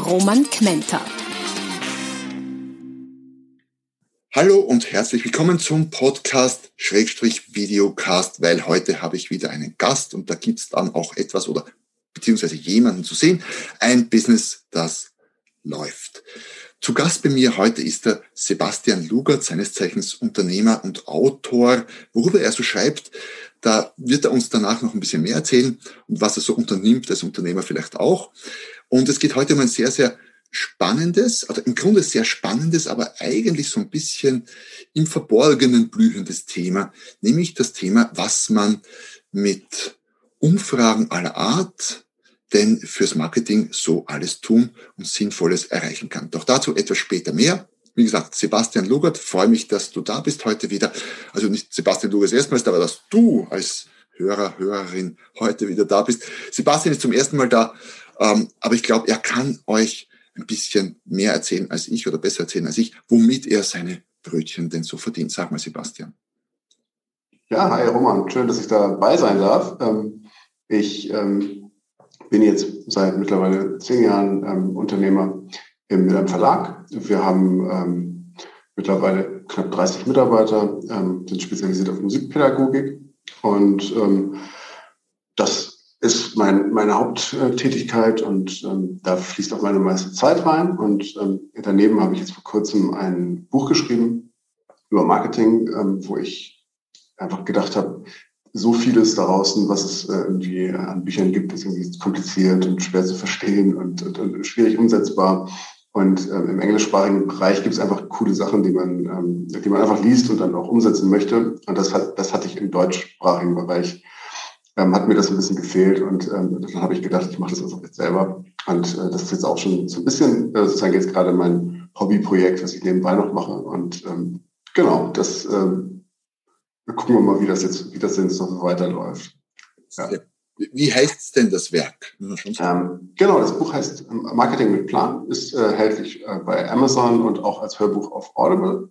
Roman Kmenter. Hallo und herzlich willkommen zum Podcast Schrägstrich Videocast, weil heute habe ich wieder einen Gast und da gibt es dann auch etwas oder beziehungsweise jemanden zu sehen, ein Business, das läuft. Zu Gast bei mir heute ist der Sebastian Lugert, seines Zeichens Unternehmer und Autor. Worüber er so schreibt, da wird er uns danach noch ein bisschen mehr erzählen und was er so unternimmt als Unternehmer vielleicht auch. Und es geht heute um ein sehr, sehr spannendes, also im Grunde sehr spannendes, aber eigentlich so ein bisschen im Verborgenen blühendes Thema, nämlich das Thema, was man mit Umfragen aller Art, denn fürs Marketing so alles tun und Sinnvolles erreichen kann. Doch dazu etwas später mehr. Wie gesagt, Sebastian Lugert, freue mich, dass du da bist heute wieder. Also nicht Sebastian Lugert erstmals, aber dass du als Hörer, Hörerin heute wieder da bist. Sebastian ist zum ersten Mal da, ähm, aber ich glaube, er kann euch ein bisschen mehr erzählen als ich oder besser erzählen als ich, womit er seine Brötchen denn so verdient. Sag mal, Sebastian. Ja, hi Roman, schön, dass ich dabei sein darf. Ähm, ich ähm, bin jetzt seit mittlerweile zehn Jahren ähm, Unternehmer im, einem Verlag. Wir haben ähm, mittlerweile knapp 30 Mitarbeiter, ähm, sind spezialisiert auf Musikpädagogik und ähm, das ist mein, meine Haupttätigkeit und ähm, da fließt auch meine meiste Zeit rein. Und ähm, daneben habe ich jetzt vor kurzem ein Buch geschrieben über Marketing, wo ich einfach gedacht habe, so vieles da draußen, was es äh, irgendwie an Büchern gibt, ist irgendwie kompliziert und schwer zu verstehen und, und, und schwierig umsetzbar. Und ähm, im englischsprachigen Bereich gibt es einfach coole Sachen, die man, ähm, die man einfach liest und dann auch umsetzen möchte. Und das hat, das hatte ich im deutschsprachigen Bereich, ähm, hat mir das ein bisschen gefehlt. Und ähm, dann habe ich gedacht, ich mache das einfach jetzt selber. Und äh, das ist jetzt auch schon so ein bisschen, äh, sozusagen jetzt gerade mein Hobbyprojekt, was ich nebenbei noch mache. Und ähm, genau, das ähm, gucken wir mal, wie das jetzt, wie das jetzt noch weiterläuft. Ja. Wie heißt es denn das Werk? Ähm, genau, das Buch heißt ähm, Marketing mit Plan, ist äh, erhältlich äh, bei Amazon und auch als Hörbuch auf Audible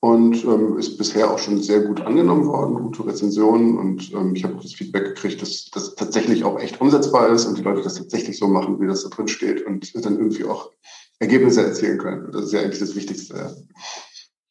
und ähm, ist bisher auch schon sehr gut angenommen worden, gute Rezensionen und ähm, ich habe auch das Feedback gekriegt, dass das tatsächlich auch echt umsetzbar ist und die Leute das tatsächlich so machen, wie das da drin steht und dann irgendwie auch Ergebnisse erzielen können. Das ist ja eigentlich das Wichtigste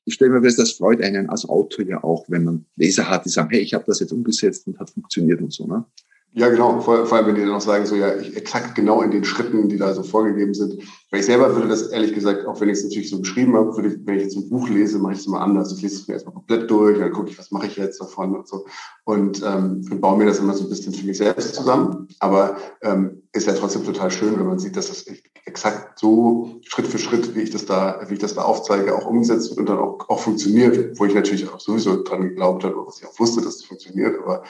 ich stelle mir fest, das freut einen als Autor ja auch, wenn man Leser hat, die sagen, hey, ich habe das jetzt umgesetzt und hat funktioniert und so. Ne? Ja, genau. Vor, vor allem, wenn die dann auch sagen, so ja, ich, exakt genau in den Schritten, die da so vorgegeben sind. Weil ich selber würde das ehrlich gesagt, auch wenn ich es natürlich so beschrieben habe, würde ich, wenn ich jetzt ein Buch lese, mache ich es immer anders. Ich lese es mir erstmal komplett durch, dann gucke ich, was mache ich jetzt davon und so. Und, ähm, und baue mir das immer so ein bisschen für mich selbst zusammen. Aber ähm, ist ja trotzdem total schön, wenn man sieht, dass das exakt so Schritt für Schritt, wie ich das da, wie ich das da aufzeige, auch umgesetzt wird und dann auch, auch funktioniert, wo ich natürlich auch sowieso dran geglaubt habe, was ich auch wusste, dass es funktioniert. Aber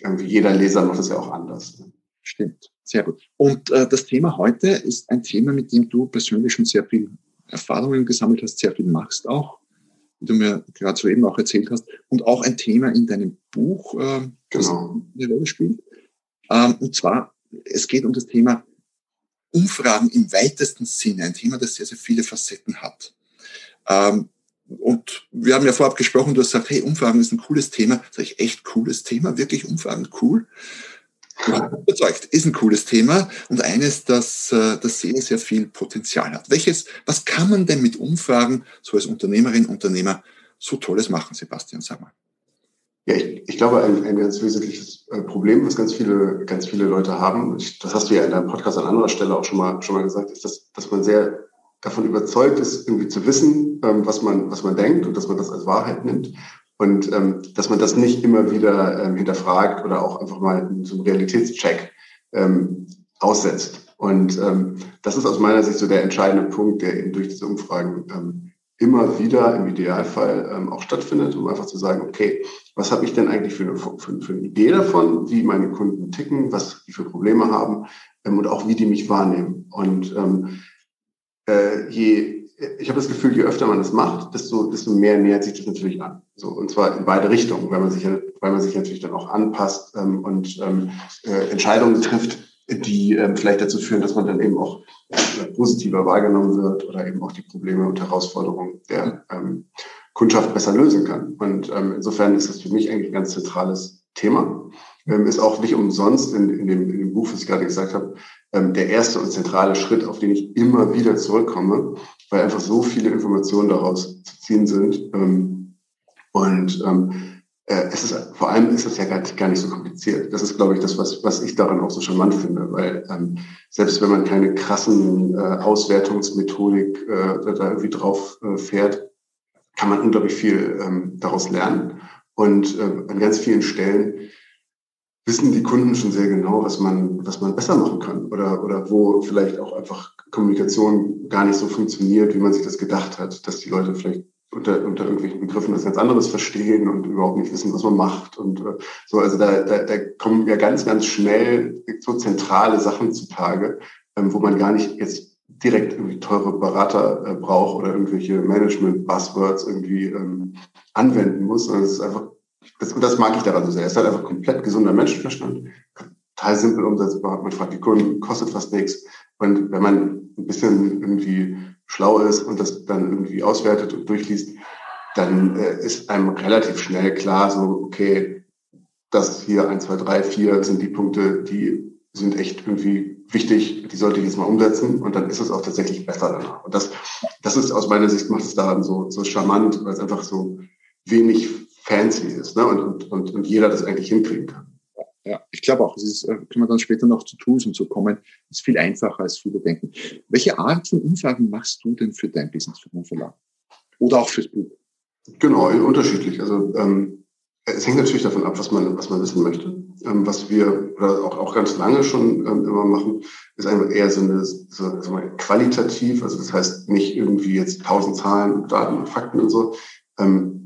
irgendwie jeder Leser macht das ja auch anders. Stimmt, sehr gut. Und äh, das Thema heute ist ein Thema, mit dem du persönlich schon sehr viel Erfahrungen gesammelt hast, sehr viel machst auch, wie du mir gerade soeben auch erzählt hast, und auch ein Thema in deinem Buch, äh, das genau. eine Rolle spielt. Ähm, und zwar, es geht um das Thema Umfragen im weitesten Sinne, ein Thema, das sehr, sehr viele Facetten hat. Ähm, und wir haben ja vorab gesprochen, du hast gesagt, hey, Umfragen ist ein cooles Thema. Sag ich, echt cooles Thema? Wirklich Umfragen cool? Überzeugt, ist ein cooles Thema und eines, das, äh, das sehr, sehr viel Potenzial hat. Welches, was kann man denn mit Umfragen so als Unternehmerin, Unternehmer so Tolles machen, Sebastian, sag mal? Ja, ich, ich glaube, ein, ein ganz wesentliches äh, Problem, was ganz viele, ganz viele Leute haben, das hast du ja in deinem Podcast an anderer Stelle auch schon mal, schon mal gesagt, ist, dass, dass man sehr davon überzeugt ist, irgendwie zu wissen, ähm, was man, was man denkt und dass man das als Wahrheit nimmt. Und ähm, dass man das nicht immer wieder ähm, hinterfragt oder auch einfach mal so einem Realitätscheck ähm, aussetzt. Und ähm, das ist aus meiner Sicht so der entscheidende Punkt, der eben durch diese Umfragen ähm, immer wieder im Idealfall ähm, auch stattfindet, um einfach zu sagen, okay, was habe ich denn eigentlich für eine, für, für eine Idee davon, wie meine Kunden ticken, was die für Probleme haben ähm, und auch wie die mich wahrnehmen. Und ähm, äh, je, ich habe das Gefühl, je öfter man das macht, desto, desto mehr nähert sich das natürlich an. So, und zwar in beide Richtungen, weil man sich, weil man sich natürlich dann auch anpasst ähm, und ähm, äh, Entscheidungen trifft, die ähm, vielleicht dazu führen, dass man dann eben auch äh, positiver wahrgenommen wird oder eben auch die Probleme und Herausforderungen der ähm, Kundschaft besser lösen kann. Und ähm, insofern ist das für mich eigentlich ein ganz zentrales Thema. Ähm, ist auch nicht umsonst in, in, dem, in dem Buch, was ich gerade gesagt habe, ähm, der erste und zentrale Schritt, auf den ich immer wieder zurückkomme, weil einfach so viele Informationen daraus zu ziehen sind. Ähm, und ähm, äh, es ist vor allem ist es ja gar, gar nicht so kompliziert. Das ist, glaube ich, das, was, was ich daran auch so charmant finde, weil ähm, selbst wenn man keine krassen äh, Auswertungsmethodik äh, da irgendwie drauf äh, fährt, kann man unglaublich viel ähm, daraus lernen. Und äh, an ganz vielen Stellen wissen die Kunden schon sehr genau, was man, was man besser machen kann oder, oder wo vielleicht auch einfach Kommunikation gar nicht so funktioniert, wie man sich das gedacht hat, dass die Leute vielleicht unter, unter irgendwelchen Begriffen was ganz anderes verstehen und überhaupt nicht wissen, was man macht und äh, so. Also da, da, da kommen ja ganz, ganz schnell so zentrale Sachen zutage, ähm, wo man gar nicht jetzt direkt irgendwie teure Berater äh, braucht oder irgendwelche Management-Buzzwords irgendwie ähm, anwenden muss. Also es ist einfach das, das mag ich daran so sehr. Es ist halt einfach komplett gesunder Menschenverstand. Total simpel umsetzbar. Man fragt die Kunden, kostet fast nichts. Und wenn man ein bisschen irgendwie schlau ist und das dann irgendwie auswertet und durchliest, dann äh, ist einem relativ schnell klar, so, okay, das hier eins, zwei, drei, vier sind die Punkte, die sind echt irgendwie wichtig, die sollte ich jetzt mal umsetzen und dann ist es auch tatsächlich besser danach. Und das, das ist aus meiner Sicht macht es daran so, so charmant, weil es einfach so wenig fancy ist ne? und, und, und jeder das eigentlich hinkriegen kann. Ja, ich glaube auch, es ist, äh, können wir dann später noch zu Tools und so kommen, ist viel einfacher, als viele denken. Welche Art von Umfragen machst du denn für dein Business, für dein Verlag? Oder auch fürs Buch? Genau, unterschiedlich. Also ähm, es hängt natürlich davon ab, was man, was man wissen möchte. Ähm, was wir oder auch, auch ganz lange schon ähm, immer machen, ist einfach eher so eine so, so mal qualitativ, also das heißt nicht irgendwie jetzt tausend Zahlen, Daten und Fakten und so, ähm,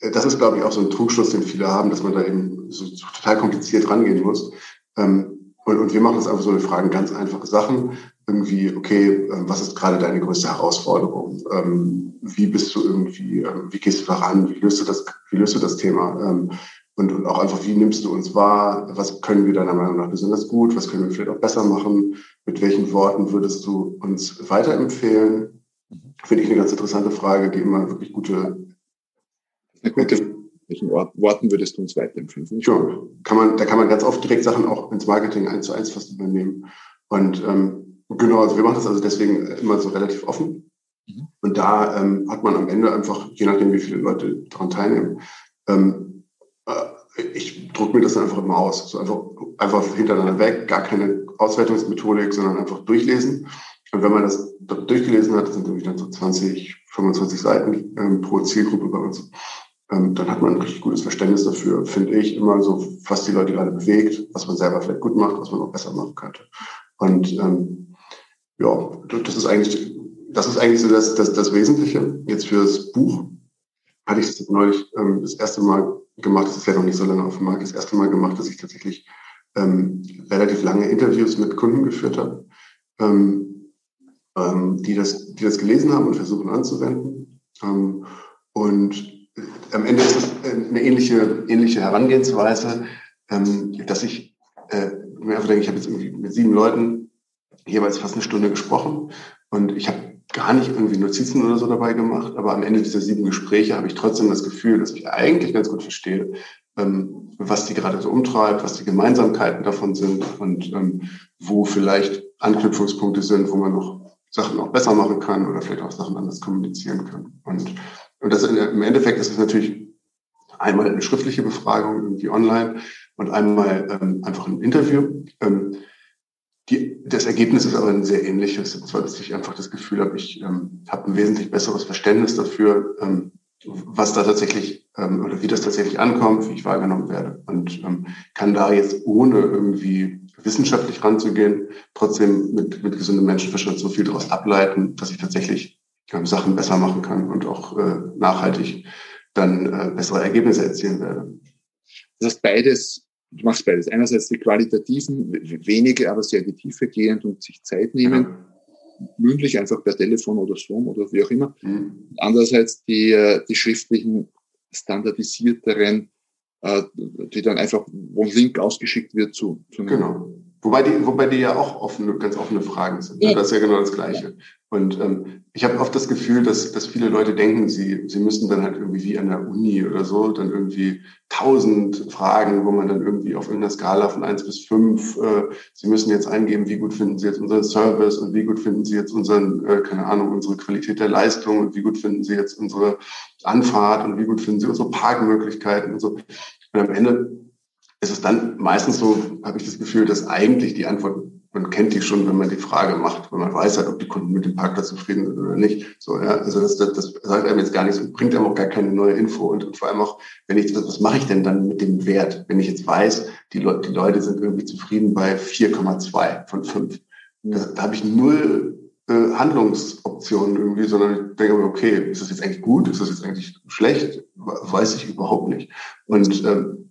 das ist, glaube ich, auch so ein Trugschluss, den viele haben, dass man da eben so, so total kompliziert rangehen muss. Ähm, und, und wir machen das einfach so, wir fragen ganz einfache Sachen. Irgendwie, okay, ähm, was ist gerade deine größte Herausforderung? Ähm, wie bist du irgendwie, ähm, wie gehst du daran? Wie löst du das, wie löst du das Thema? Ähm, und, und auch einfach, wie nimmst du uns wahr? Was können wir deiner Meinung nach besonders gut? Was können wir vielleicht auch besser machen? Mit welchen Worten würdest du uns weiterempfehlen? Finde ich eine ganz interessante Frage, die immer wirklich gute na gut, welchen Worten würdest du uns weiterempfehlen? Ja, kann man, da kann man ganz oft direkt Sachen auch ins Marketing eins zu eins fast übernehmen. Und ähm, genau, also wir machen das also deswegen immer so relativ offen. Mhm. Und da ähm, hat man am Ende einfach, je nachdem, wie viele Leute daran teilnehmen, ähm, äh, ich drucke mir das dann einfach immer aus. So einfach, einfach hintereinander weg, gar keine Auswertungsmethodik, sondern einfach durchlesen. Und wenn man das durchgelesen hat, das sind irgendwie dann so 20, 25 Seiten ähm, pro Zielgruppe bei uns, dann hat man ein richtig gutes Verständnis dafür, finde ich, immer so, was die Leute gerade bewegt, was man selber vielleicht gut macht, was man auch besser machen könnte. Und ähm, ja, das ist eigentlich, das ist eigentlich so das, das, das Wesentliche. Jetzt für das Buch hatte ich das neulich ähm, das erste Mal gemacht, das ist ja noch nicht so lange auf dem Markt, das erste Mal gemacht, dass ich tatsächlich ähm, relativ lange Interviews mit Kunden geführt habe, ähm, ähm, die, das, die das gelesen haben und versuchen anzuwenden. Ähm, und am Ende ist es eine ähnliche, ähnliche Herangehensweise, ähm, dass ich äh, mir einfach denke, ich habe jetzt irgendwie mit sieben Leuten jeweils fast eine Stunde gesprochen und ich habe gar nicht irgendwie Notizen oder so dabei gemacht, aber am Ende dieser sieben Gespräche habe ich trotzdem das Gefühl, dass ich eigentlich ganz gut verstehe, ähm, was die gerade so umtreibt, was die Gemeinsamkeiten davon sind und ähm, wo vielleicht Anknüpfungspunkte sind, wo man noch Sachen auch besser machen kann oder vielleicht auch Sachen anders kommunizieren kann. Und und das im Endeffekt ist es natürlich einmal eine schriftliche Befragung irgendwie online und einmal ähm, einfach ein Interview. Ähm, die, das Ergebnis ist aber ein sehr ähnliches, und zwar, dass ich einfach das Gefühl habe, ich ähm, habe ein wesentlich besseres Verständnis dafür, ähm, was da tatsächlich ähm, oder wie das tatsächlich ankommt, wie ich wahrgenommen werde und ähm, kann da jetzt ohne irgendwie wissenschaftlich ranzugehen, trotzdem mit, mit gesundem Menschenverstand so viel daraus ableiten, dass ich tatsächlich Sachen besser machen kann und auch äh, nachhaltig dann äh, bessere Ergebnisse erzielen werde. Das heißt, beides, du machst beides. Einerseits die qualitativen, wenige, aber sehr die Tiefe gehend und sich Zeit nehmen. Ja. mündlich einfach per Telefon oder Zoom oder wie auch immer. Mhm. Andererseits die, äh, die schriftlichen standardisierteren, äh, die dann einfach, wo ein Link ausgeschickt wird zu, zu Genau. Wobei die, wobei die ja auch offene, ganz offene Fragen sind. Ja. Das ist ja genau das Gleiche. Und ähm, ich habe oft das Gefühl, dass, dass viele Leute denken, sie, sie müssten dann halt irgendwie wie an der Uni oder so, dann irgendwie tausend Fragen, wo man dann irgendwie auf irgendeiner Skala von eins bis fünf, äh, sie müssen jetzt eingeben, wie gut finden sie jetzt unseren Service und wie gut finden sie jetzt unseren, äh, keine Ahnung, unsere Qualität der Leistung und wie gut finden sie jetzt unsere Anfahrt und wie gut finden sie unsere Parkmöglichkeiten und so. Und am Ende ist es dann meistens so, habe ich das Gefühl, dass eigentlich die Antwort, man kennt die schon, wenn man die Frage macht, wenn man weiß halt, ob die Kunden mit dem Parkplatz zufrieden sind oder nicht. So, ja, also das, das, das sagt einem jetzt gar nichts und bringt einem auch gar keine neue Info. Und, und vor allem auch, wenn ich, was mache ich denn dann mit dem Wert, wenn ich jetzt weiß, die, Le die Leute sind irgendwie zufrieden bei 4,2 von 5. Da, da habe ich null äh, Handlungsoptionen irgendwie, sondern ich denke mir, okay, ist das jetzt eigentlich gut, ist das jetzt eigentlich schlecht? Weiß ich überhaupt nicht. Und ähm,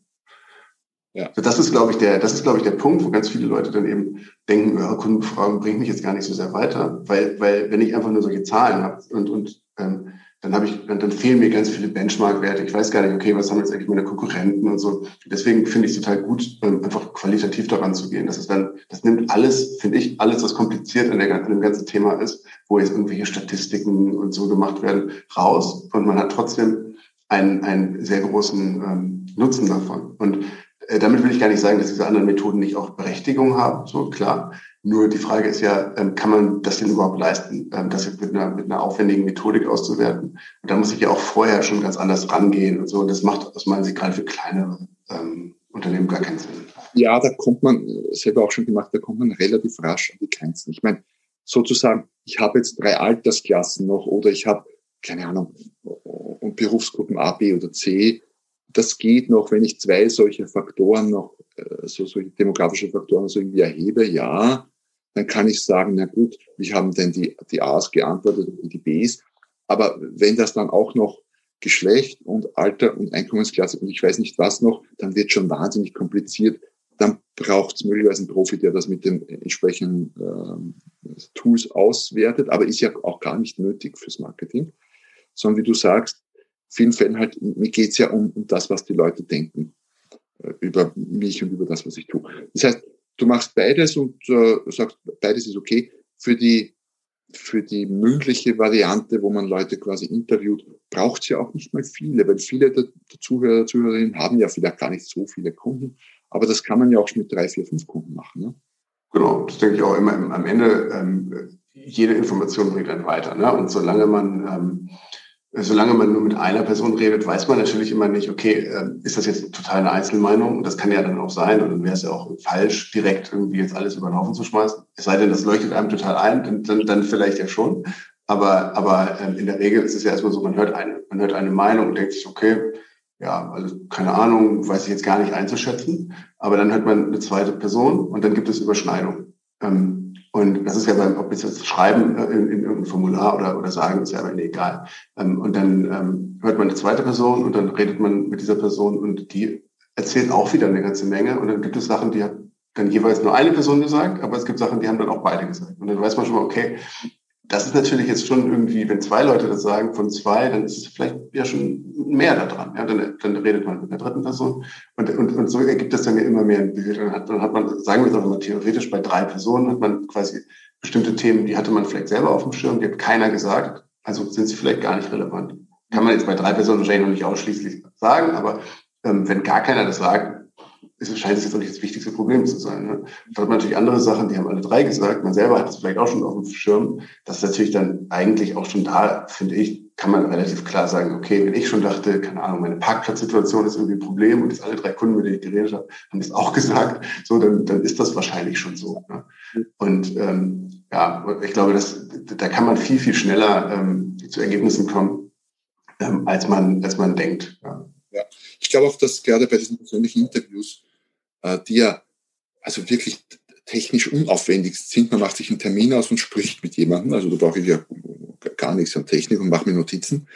ja. Das ist, glaube ich, der, das ist, glaube ich, der Punkt, wo ganz viele Leute dann eben denken, ja, Kundenbefragung bringt mich jetzt gar nicht so sehr weiter, weil, weil wenn ich einfach nur solche Zahlen habe und, und ähm, dann habe ich, dann, dann fehlen mir ganz viele Benchmark-Werte. Ich weiß gar nicht, okay, was haben jetzt eigentlich meine Konkurrenten und so. Deswegen finde ich es total gut, ähm, einfach qualitativ daran zu gehen. Das ist dann, das nimmt alles, finde ich, alles, was kompliziert an, der, an dem ganzen Thema ist, wo jetzt irgendwelche Statistiken und so gemacht werden, raus. Und man hat trotzdem einen, einen sehr großen ähm, Nutzen davon. Und äh, damit will ich gar nicht sagen, dass diese anderen Methoden nicht auch Berechtigung haben, so klar. Nur die Frage ist ja, ähm, kann man das denn überhaupt leisten, ähm, das jetzt mit einer, mit einer aufwendigen Methodik auszuwerten? Und da muss ich ja auch vorher schon ganz anders rangehen und so. Und das macht aus meiner Sicht gerade für kleinere ähm, Unternehmen gar keinen Sinn. Ja, da kommt man, selber auch schon gemacht, da kommt man relativ rasch an die Grenzen. Ich meine, sozusagen, ich habe jetzt drei Altersklassen noch oder ich habe, keine Ahnung, und Berufsgruppen A, B oder C das geht noch, wenn ich zwei solche Faktoren noch, äh, so solche demografische Faktoren so irgendwie erhebe, ja, dann kann ich sagen, na gut, wie haben denn die, die A's geantwortet und die B's? Aber wenn das dann auch noch Geschlecht und Alter und Einkommensklasse und ich weiß nicht was noch, dann wird schon wahnsinnig kompliziert. Dann braucht es möglicherweise einen Profi, der das mit den entsprechenden äh, Tools auswertet, aber ist ja auch gar nicht nötig fürs Marketing, sondern wie du sagst, vielen Fällen halt, mir geht's ja um, um das, was die Leute denken äh, über mich und über das, was ich tue. Das heißt, du machst beides und äh, sagst, beides ist okay. Für die, für die mündliche Variante, wo man Leute quasi interviewt, braucht's ja auch nicht mal viele, weil viele der, der Zuhörer, Zuhörerinnen haben ja vielleicht gar nicht so viele Kunden. Aber das kann man ja auch schon mit drei, vier, fünf Kunden machen. Ne? Genau, das denke ich auch immer. Am Ende, ähm, jede Information bringt dann weiter. Ne? Und solange man ähm, solange man nur mit einer Person redet, weiß man natürlich immer nicht, okay, ähm, ist das jetzt total eine Einzelmeinung? Das kann ja dann auch sein. Und dann wäre es ja auch falsch, direkt irgendwie jetzt alles über den Haufen zu schmeißen. Es sei denn, das leuchtet einem total ein, dann, dann, dann vielleicht ja schon. Aber, aber ähm, in der Regel ist es ja erstmal so, man hört eine, man hört eine Meinung und denkt sich, okay, ja, also keine Ahnung, weiß ich jetzt gar nicht einzuschätzen. Aber dann hört man eine zweite Person und dann gibt es Überschneidungen. Und das ist ja beim, ob jetzt schreiben äh, in, in irgendein Formular oder, oder sagen, ist ja aber egal. Ähm, und dann ähm, hört man eine zweite Person und dann redet man mit dieser Person und die erzählt auch wieder eine ganze Menge. Und dann gibt es Sachen, die hat dann jeweils nur eine Person gesagt, aber es gibt Sachen, die haben dann auch beide gesagt. Und dann weiß man schon mal, okay, das ist natürlich jetzt schon irgendwie, wenn zwei Leute das sagen von zwei, dann ist es vielleicht ja schon mehr da dran. Ja, dann, dann redet man mit einer dritten Person und, und, und so ergibt es dann ja immer mehr ein Bild. Dann hat, dann hat man, sagen wir jetzt auch mal theoretisch, bei drei Personen hat man quasi bestimmte Themen, die hatte man vielleicht selber auf dem Schirm, die hat keiner gesagt, also sind sie vielleicht gar nicht relevant. Kann man jetzt bei drei Personen wahrscheinlich noch nicht ausschließlich sagen, aber ähm, wenn gar keiner das sagt, es scheint es jetzt auch nicht das wichtigste Problem zu sein. Ne? Da hat man natürlich andere Sachen, die haben alle drei gesagt. Man selber hat es vielleicht auch schon auf dem Schirm. Das ist natürlich dann eigentlich auch schon da, finde ich, kann man relativ klar sagen, okay, wenn ich schon dachte, keine Ahnung, meine Parkplatzsituation ist irgendwie ein Problem und jetzt alle drei Kunden, mit denen ich geredet habe, haben das auch gesagt, so, dann, dann ist das wahrscheinlich schon so. Ne? Und ähm, ja, ich glaube, dass, da kann man viel, viel schneller ähm, zu Ergebnissen kommen, ähm, als man, als man denkt. Ja. Ich glaube auch, dass gerade bei diesen persönlichen Interviews äh, die ja also wirklich technisch unaufwendig sind. Man macht sich einen Termin aus und spricht mit jemandem. Also da brauche ich ja gar nichts an Technik und mache mir Notizen.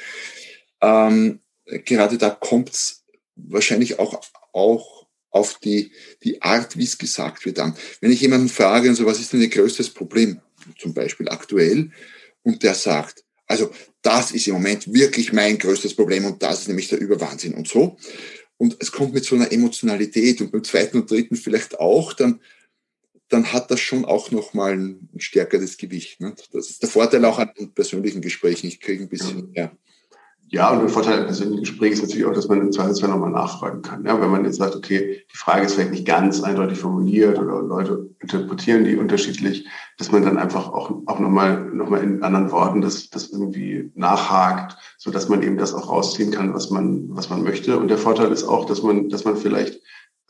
Ähm, gerade da kommt es wahrscheinlich auch, auch auf die, die Art, wie es gesagt wird an. Wenn ich jemanden frage, also, was ist denn Ihr größtes Problem? zum Beispiel aktuell, und der sagt, also das ist im Moment wirklich mein größtes Problem und das ist nämlich der Überwahnsinn und so. Und es kommt mit so einer Emotionalität und beim zweiten und dritten vielleicht auch, dann, dann hat das schon auch nochmal ein stärkeres Gewicht. Ne? Das ist der Vorteil auch an persönlichen Gesprächen. Ich kriege ein bisschen mehr ja, und ein Vorteil im persönlichen Gespräch ist natürlich auch, dass man im Zweifelsfall nochmal nachfragen kann. Ja, wenn man jetzt sagt, okay, die Frage ist vielleicht nicht ganz eindeutig formuliert oder Leute interpretieren die unterschiedlich, dass man dann einfach auch, auch nochmal noch in anderen Worten das, das irgendwie nachhakt, so dass man eben das auch rausziehen kann, was man, was man möchte. Und der Vorteil ist auch, dass man, dass man vielleicht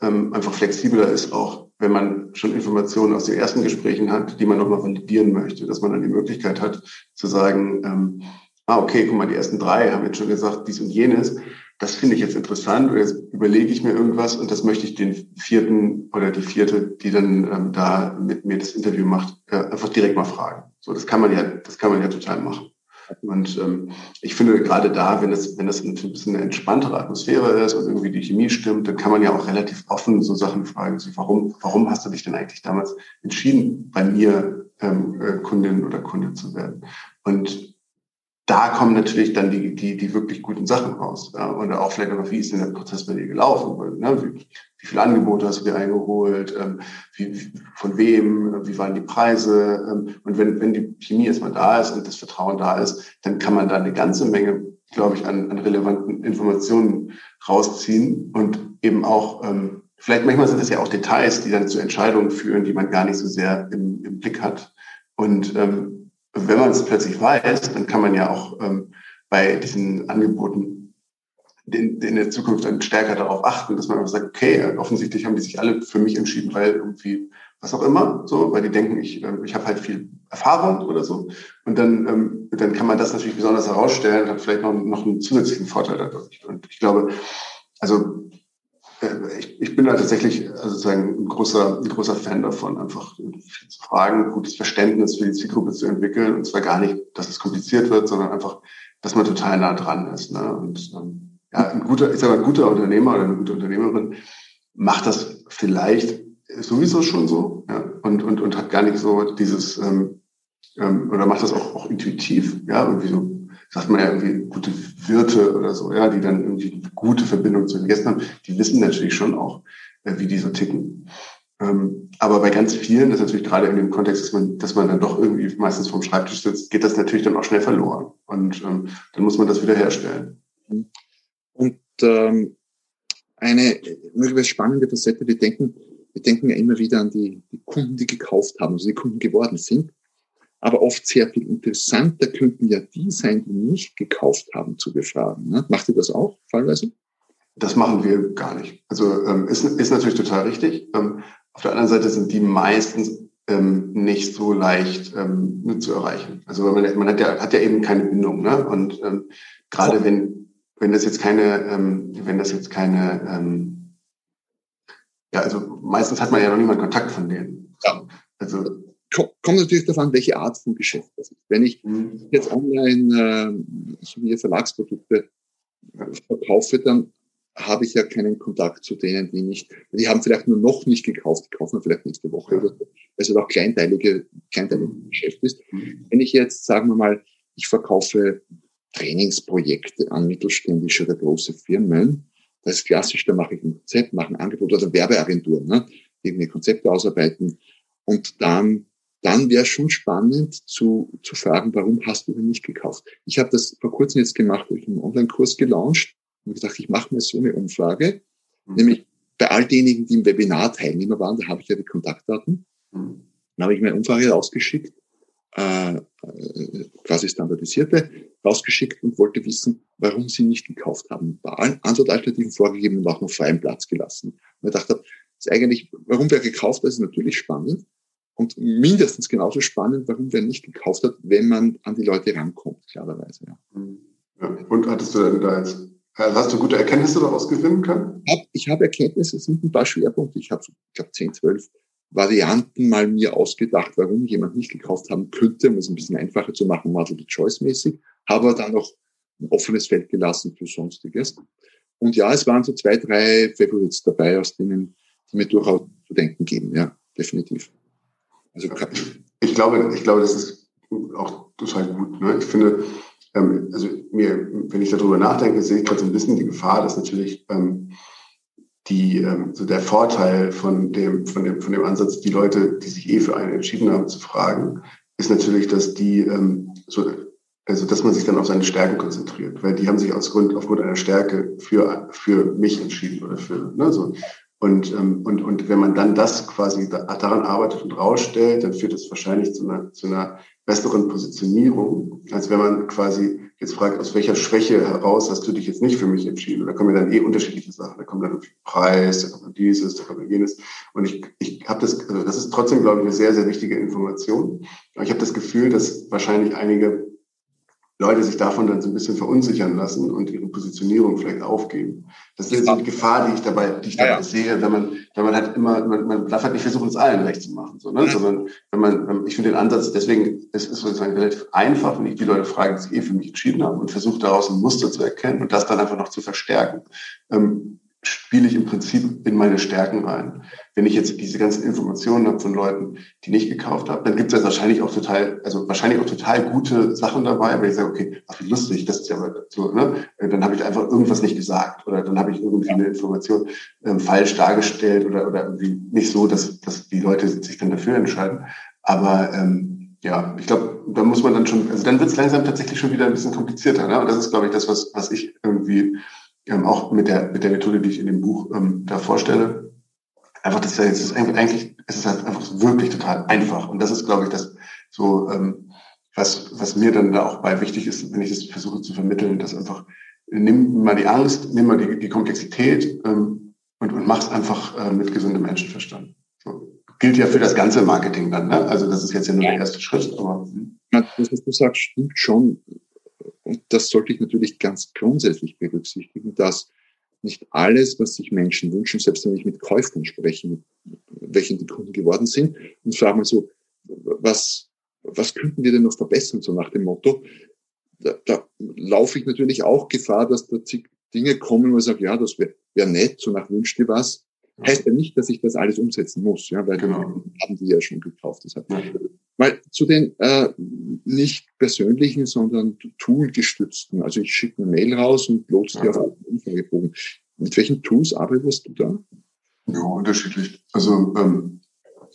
ähm, einfach flexibler ist, auch wenn man schon Informationen aus den ersten Gesprächen hat, die man nochmal validieren möchte, dass man dann die Möglichkeit hat zu sagen, ähm, ah, okay, guck mal, die ersten drei haben jetzt schon gesagt, dies und jenes. Das finde ich jetzt interessant oder jetzt überlege ich mir irgendwas und das möchte ich den vierten oder die vierte, die dann ähm, da mit mir das Interview macht, äh, einfach direkt mal fragen. So, das kann man ja, das kann man ja total machen. Und ähm, ich finde gerade da, wenn das, wenn das ein bisschen eine entspanntere Atmosphäre ist und irgendwie die Chemie stimmt, dann kann man ja auch relativ offen so Sachen fragen. So, warum, warum hast du dich denn eigentlich damals entschieden, bei mir ähm, äh, Kundin oder Kunde zu werden? Und da kommen natürlich dann die, die, die wirklich guten Sachen raus. Ja? Und auch vielleicht noch, wie ist denn der Prozess bei dir gelaufen? Ne? Wie, wie viele Angebote hast du dir eingeholt? Ähm, wie, von wem? Wie waren die Preise? Ähm, und wenn, wenn die Chemie erstmal da ist und das Vertrauen da ist, dann kann man da eine ganze Menge, glaube ich, an, an relevanten Informationen rausziehen und eben auch, ähm, vielleicht manchmal sind es ja auch Details, die dann zu Entscheidungen führen, die man gar nicht so sehr im, im Blick hat. Und ähm, wenn man es plötzlich weiß, dann kann man ja auch ähm, bei diesen Angeboten in, in, der Zukunft dann stärker darauf achten, dass man einfach sagt, okay, offensichtlich haben die sich alle für mich entschieden, weil irgendwie was auch immer, so, weil die denken, ich, äh, ich habe halt viel Erfahrung oder so. Und dann, ähm, dann kann man das natürlich besonders herausstellen und hat vielleicht noch, noch einen zusätzlichen Vorteil dadurch. Und ich glaube, also ich, ich bin da tatsächlich also sozusagen ein großer, ein großer Fan davon, einfach zu fragen, gutes Verständnis für die Zielgruppe zu entwickeln. Und zwar gar nicht, dass es kompliziert wird, sondern einfach, dass man total nah dran ist. Ne? Und ähm, ja, ein guter, ich sage mal, ein guter Unternehmer oder eine gute Unternehmerin macht das vielleicht sowieso schon so ja? und, und, und hat gar nicht so dieses ähm, ähm, oder macht das auch, auch intuitiv, ja, irgendwie so sagt man ja irgendwie gute Wirte oder so, ja, die dann irgendwie gute Verbindung zu den Gästen haben, die wissen natürlich schon auch, äh, wie die so ticken. Ähm, aber bei ganz vielen, das ist natürlich gerade in dem Kontext, dass man, dass man dann doch irgendwie meistens vom Schreibtisch sitzt, geht das natürlich dann auch schnell verloren. Und ähm, dann muss man das wieder herstellen. Und ähm, eine möglicherweise spannende Facette, wir denken, wir denken ja immer wieder an die, die Kunden, die gekauft haben, also die Kunden geworden sind. Aber oft sehr viel interessanter könnten ja die sein, die nicht gekauft haben, zu befragen. Ne? Macht ihr das auch fallweise? Das machen wir gar nicht. Also ähm, ist, ist natürlich total richtig. Ähm, auf der anderen Seite sind die meistens ähm, nicht so leicht ähm, zu erreichen. Also man, man hat, ja, hat ja eben keine Bindung. Ne? Und ähm, gerade wenn, wenn das jetzt keine, ähm, wenn das jetzt keine, ähm, ja, also meistens hat man ja noch niemand Kontakt von denen. Ja. Also kommt natürlich davon, welche Art von Geschäft das ist. Wenn ich mhm. jetzt online äh, so wie Verlagsprodukte verkaufe, dann habe ich ja keinen Kontakt zu denen, die nicht, die haben vielleicht nur noch nicht gekauft, die kaufen vielleicht nächste Woche oder so, weil es auch kleinteilige, kleinteilige Geschäft ist. Mhm. Wenn ich jetzt, sagen wir mal, ich verkaufe Trainingsprojekte an mittelständische oder große Firmen, das ist klassisch, da mache ich ein Konzept, mache ein Angebot oder Werbeagentur, ne, die mir Konzepte ausarbeiten und dann dann wäre schon spannend zu, zu fragen, warum hast du denn nicht gekauft? Ich habe das vor kurzem jetzt gemacht, durch einen Online-Kurs gelauncht und gedacht, ich mache mir so eine Umfrage, mhm. nämlich bei all denjenigen, die im Webinar Teilnehmer waren, da habe ich ja die Kontaktdaten, mhm. dann habe ich meine Umfrage rausgeschickt, äh, äh, quasi standardisierte, rausgeschickt und wollte wissen, warum sie nicht gekauft haben. Bei allen Antwortalternativen vorgegeben und auch noch freien Platz gelassen. Und ich dachte, ist eigentlich, warum wer gekauft hat, ist natürlich spannend. Und mindestens genauso spannend, warum wer nicht gekauft hat, wenn man an die Leute rankommt, klarerweise. Ja. ja. Und hattest du denn da jetzt, äh, hast du gute Erkenntnisse daraus gewinnen können? Ich habe ich hab Erkenntnisse, es sind ein paar Schwerpunkte. Ich habe, ich glaube, 10, 12 Varianten mal mir ausgedacht, warum jemand nicht gekauft haben könnte, um es ein bisschen einfacher zu machen, Multiple-Choice-mäßig, habe dann noch ein offenes Feld gelassen für Sonstiges. Und ja, es waren so zwei, drei Favorites dabei, aus denen, die mir durchaus zu denken geben, ja, definitiv. Also ich glaube, ich glaube, das ist auch total gut. Ne? Ich finde, ähm, also mir, wenn ich darüber nachdenke, sehe ich gerade so ein bisschen die Gefahr, dass natürlich ähm, die, ähm, so der Vorteil von dem, von dem, von dem Ansatz, die Leute, die sich eh für einen entschieden haben, zu fragen, ist natürlich, dass die ähm, so, also dass man sich dann auf seine Stärken konzentriert, weil die haben sich aus Grund, aufgrund einer Stärke für, für mich entschieden oder für, ne, so. Und, ähm, und, und wenn man dann das quasi da, daran arbeitet und rausstellt, dann führt das wahrscheinlich zu einer, zu einer besseren Positionierung, als wenn man quasi jetzt fragt, aus welcher Schwäche heraus hast du dich jetzt nicht für mich entschieden? da kommen dann eh unterschiedliche Sachen. Da kommt dann Preis, da kommt dann dieses, da kommt dann jenes. Und ich, ich habe das, also das ist trotzdem, glaube ich, eine sehr, sehr wichtige Information. Aber ich habe das Gefühl, dass wahrscheinlich einige Leute sich davon dann so ein bisschen verunsichern lassen und ihre Positionierung vielleicht aufgeben. Das ist so die Gefahr, die ich dabei, die ich dabei ja, ja. sehe, wenn man, wenn man halt immer, man, man darf halt nicht versuchen, es allen recht zu machen, so, ne? Mhm. sondern wenn man, ich finde den Ansatz, deswegen es ist sozusagen relativ einfach, wenn ich die Leute frage, die sich eh für mich entschieden haben und versuche daraus ein Muster zu erkennen und das dann einfach noch zu verstärken. Ähm, spiele ich im Prinzip in meine Stärken rein. Wenn ich jetzt diese ganzen Informationen habe von Leuten, die nicht gekauft haben, dann gibt es wahrscheinlich auch total, also wahrscheinlich auch total gute Sachen dabei, weil ich sage, okay, ach wie lustig, das ist ja so, ne? Dann habe ich einfach irgendwas nicht gesagt oder dann habe ich irgendwie eine Information ähm, falsch dargestellt oder, oder irgendwie nicht so, dass, dass die Leute sich dann dafür entscheiden. Aber ähm, ja, ich glaube, da muss man dann schon, also dann wird es langsam tatsächlich schon wieder ein bisschen komplizierter. Ne? Und das ist, glaube ich, das, was, was ich irgendwie ähm, auch mit der, mit der Methode, die ich in dem Buch ähm, da vorstelle. Einfach, das ist ja jetzt ist eigentlich, es ist halt einfach wirklich total einfach. Und das ist, glaube ich, das so, ähm, was, was mir dann da auch bei wichtig ist, wenn ich das versuche zu vermitteln, dass einfach, nimm mal die Angst, nimm mal die, die Komplexität ähm, und, und mach's einfach äh, mit gesundem Menschenverstand. So. Gilt ja für das ganze Marketing dann, ne? Also das ist jetzt ja nur der erste Schritt, aber. Hm. Ja, das, was du sagst, stimmt schon. Und das sollte ich natürlich ganz grundsätzlich berücksichtigen, dass nicht alles, was sich Menschen wünschen, selbst wenn ich mit Käufern spreche, welchen die Kunden geworden sind, und frage mal so, was, was könnten wir denn noch verbessern, so nach dem Motto, da, da laufe ich natürlich auch Gefahr, dass da Dinge kommen, wo ich sage, ja, das wäre wär nett, so nach wünscht dir was. Heißt ja nicht, dass ich das alles umsetzen muss, ja, weil genau. die haben die ja schon gekauft. Deshalb. Ja. Weil zu den äh, nicht persönlichen, sondern toolgestützten, also ich schicke eine Mail raus und lotse die auf einen Umfragebogen. Mit welchen Tools arbeitest du da? Ja, unterschiedlich. Also ähm,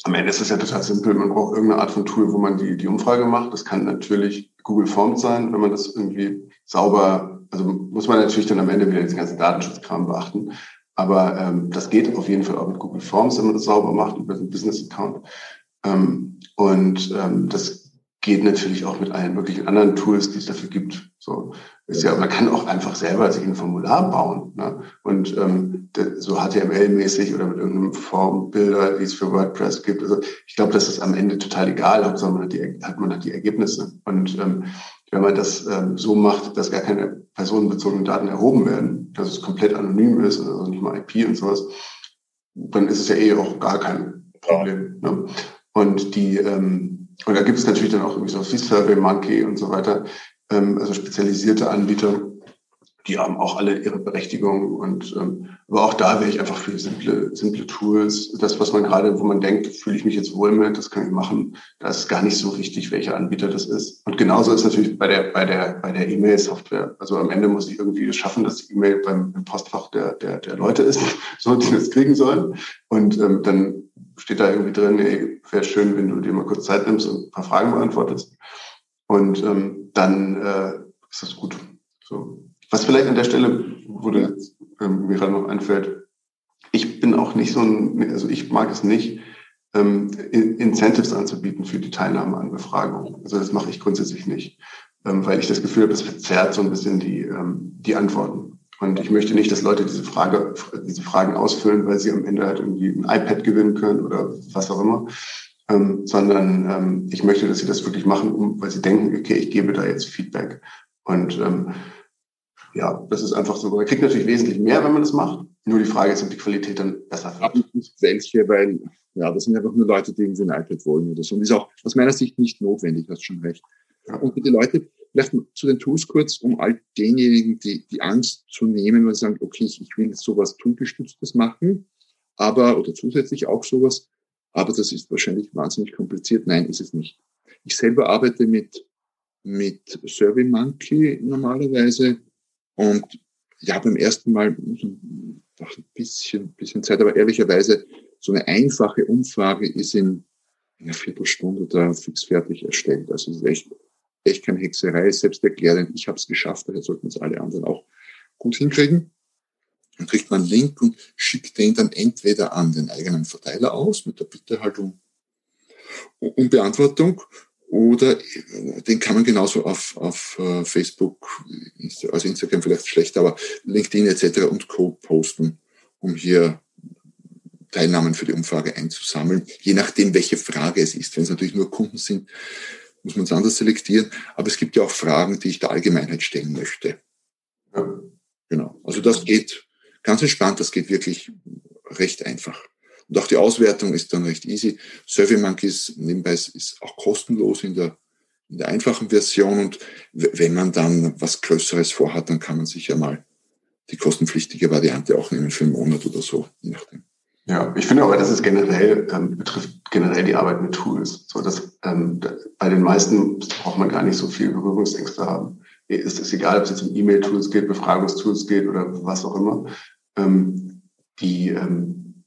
am Ende ist es ja total simpel. Man braucht irgendeine Art von Tool, wo man die, die Umfrage macht. Das kann natürlich Google Forms sein, wenn man das irgendwie sauber, also muss man natürlich dann am Ende wieder diesen ganzen Datenschutzkram beachten. Aber ähm, das geht auf jeden Fall auch mit Google Forms, wenn man das sauber macht über den Business-Account. Ähm, und ähm, das geht natürlich auch mit allen möglichen anderen Tools, die es dafür gibt. So ist ja, man kann auch einfach selber sich ein Formular bauen ne? und ähm, so HTML-mäßig oder mit irgendeinem Formbilder, die es für WordPress gibt. Also ich glaube, das ist am Ende total egal, Hauptsache man hat die, hat man hat die Ergebnisse. Und ähm, wenn man das ähm, so macht, dass gar keine personenbezogenen Daten erhoben werden, dass es komplett anonym ist, also nicht mal IP und sowas, dann ist es ja eh auch gar kein Problem. Ne? Und die, ähm, und da gibt es natürlich dann auch irgendwie so wie Survey Monkey und so weiter, ähm, also spezialisierte Anbieter, die haben auch alle ihre Berechtigung und ähm, aber auch da wäre ich einfach für simple, simple Tools. Das, was man gerade, wo man denkt, fühle ich mich jetzt wohl mit, das kann ich machen. Da ist gar nicht so wichtig, welcher Anbieter das ist. Und genauso ist natürlich bei der bei der bei der E-Mail-Software. Also am Ende muss ich irgendwie schaffen, dass die E-Mail beim im Postfach der der der Leute ist, so die das kriegen sollen. Und ähm, dann steht da irgendwie drin, ey, wäre schön, wenn du dir mal kurz Zeit nimmst und ein paar Fragen beantwortest. Und ähm, dann äh, ist das gut. So. Was vielleicht an der Stelle, wo du ähm, mir gerade noch einfällt, ich bin auch nicht so ein, also ich mag es nicht, ähm, Incentives anzubieten für die Teilnahme an Befragungen. Also das mache ich grundsätzlich nicht, ähm, weil ich das Gefühl habe, das verzerrt so ein bisschen die, ähm, die Antworten. Und ich möchte nicht, dass Leute diese Frage, diese Fragen ausfüllen, weil sie am Ende halt irgendwie ein iPad gewinnen können oder was auch immer, ähm, sondern ähm, ich möchte, dass sie das wirklich machen, um, weil sie denken, okay, ich gebe da jetzt Feedback. Und ähm, ja, das ist einfach so. Man kriegt natürlich wesentlich mehr, wenn man das macht. Nur die Frage ist, ob die Qualität dann besser wird. Weil ja, das sind einfach nur Leute, die irgendwie ein iPad wollen oder so. Und ist auch aus meiner Sicht nicht notwendig, hast schon recht. Und die Leute, vielleicht zu den Tools kurz, um all denjenigen, die, die Angst zu nehmen, sie sagen, okay, ich will sowas toolgestütztes machen, aber, oder zusätzlich auch sowas, aber das ist wahrscheinlich wahnsinnig kompliziert. Nein, ist es nicht. Ich selber arbeite mit, mit SurveyMonkey normalerweise und ja, beim ersten Mal ein bisschen, bisschen Zeit, aber ehrlicherweise so eine einfache Umfrage ist in einer Viertelstunde da fix fertig erstellt. Also es ist echt, echt keine Hexerei, selbst erklären. Ich habe es geschafft, daher sollten es alle anderen auch gut hinkriegen. Dann kriegt man einen Link und schickt den dann entweder an den eigenen Verteiler aus, mit der Bitte halt um, um Beantwortung, oder äh, den kann man genauso auf, auf uh, Facebook, also Instagram vielleicht schlecht, aber LinkedIn etc. und Co. posten, um hier Teilnahmen für die Umfrage einzusammeln, je nachdem, welche Frage es ist. Wenn es natürlich nur Kunden sind, muss man es anders selektieren. Aber es gibt ja auch Fragen, die ich der Allgemeinheit stellen möchte. Ja. Genau. Also das geht ganz entspannt, das geht wirklich recht einfach. Und auch die Auswertung ist dann recht easy. SurveyMonkey nebenbei ist auch kostenlos in der, in der einfachen Version. Und wenn man dann was Größeres vorhat, dann kann man sich ja mal die kostenpflichtige Variante auch nehmen für einen Monat oder so, je nachdem. Ja, ich finde aber, das ist generell, ähm, betrifft generell die Arbeit mit Tools. So dass ähm, bei den meisten braucht man gar nicht so viel Berührungsängste haben. Ist es egal, ob es jetzt um E-Mail-Tools geht, Befragungstools geht oder was auch immer. Ähm, die ähm,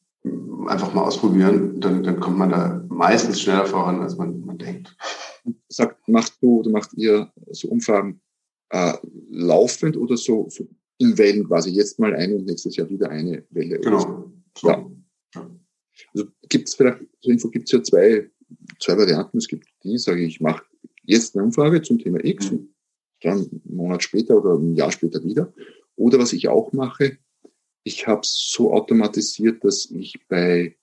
einfach mal ausprobieren, dann, dann kommt man da meistens schneller voran, als man, man denkt. Sagt, machst du oder macht ihr so Umfragen äh, laufend oder so, so in Wellen quasi jetzt mal eine und nächstes Jahr wieder eine Welle? Genau. So. Ja. Also gibt es vielleicht, zur Info gibt es ja zwei, zwei Varianten. Es gibt die, sage ich, ich mache jetzt eine Umfrage zum Thema X mhm. und dann einen Monat später oder ein Jahr später wieder. Oder was ich auch mache, ich habe es so automatisiert, dass ich bei,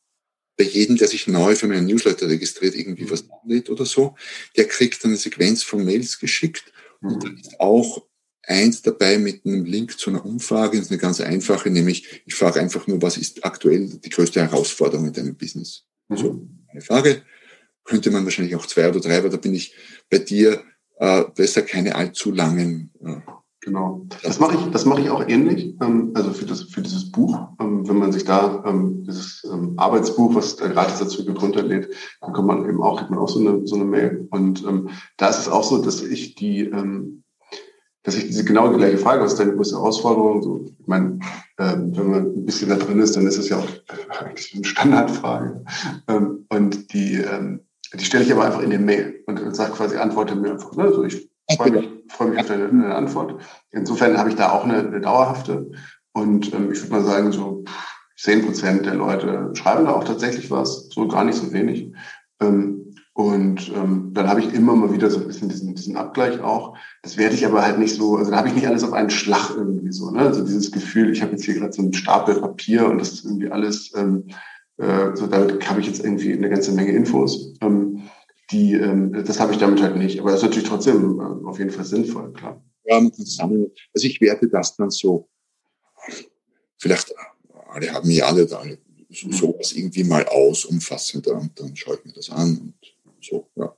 bei jedem, der sich neu für meinen Newsletter registriert, irgendwie was lädt oder so, der kriegt dann eine Sequenz von Mails geschickt mhm. und da ist auch eins dabei mit einem Link zu einer Umfrage. Das ist eine ganz einfache, nämlich ich frage einfach nur, was ist aktuell die größte Herausforderung in deinem Business? Mhm. So eine Frage. Könnte man wahrscheinlich auch zwei oder drei, aber da bin ich bei dir äh, besser keine allzu langen äh, Genau. Das mache ich, das mache ich auch ähnlich. Ähm, also für das, für dieses Buch, ähm, wenn man sich da ähm, dieses Arbeitsbuch, was der gratis dazu runterlädt, dann kommt man eben auch, kriegt man auch so eine, so eine Mail. Und da ist es auch so, dass ich die, dass ich diese genau die gleiche Frage, was ist deine größte Herausforderung? So, ich meine, wenn man ein bisschen da drin ist, dann ist es ja auch eigentlich eine Standardfrage. Und die, die stelle ich aber einfach in der Mail und, und sage quasi, antworte mir einfach. Ne? Also ich freue mich, freue mich auf deine, deine, Antwort. Insofern habe ich da auch eine, eine dauerhafte. Und ähm, ich würde mal sagen, so zehn Prozent der Leute schreiben da auch tatsächlich was, so gar nicht so wenig. Ähm, und ähm, dann habe ich immer mal wieder so ein bisschen diesen, diesen Abgleich auch. Das werde ich aber halt nicht so, also da habe ich nicht alles auf einen Schlag irgendwie so. Ne? Also dieses Gefühl, ich habe jetzt hier gerade so einen Stapel Papier und das ist irgendwie alles, ähm, äh, so damit habe ich jetzt irgendwie eine ganze Menge Infos. Ähm, die, ähm, das habe ich damit halt nicht. Aber das ist natürlich trotzdem äh, auf jeden Fall sinnvoll, klar. Ja, man kann sammeln. Also ich werte das dann so, vielleicht alle haben Jahre da so, mhm. sowas irgendwie mal aus, umfassender, und dann schaue ich mir das an und so, ja.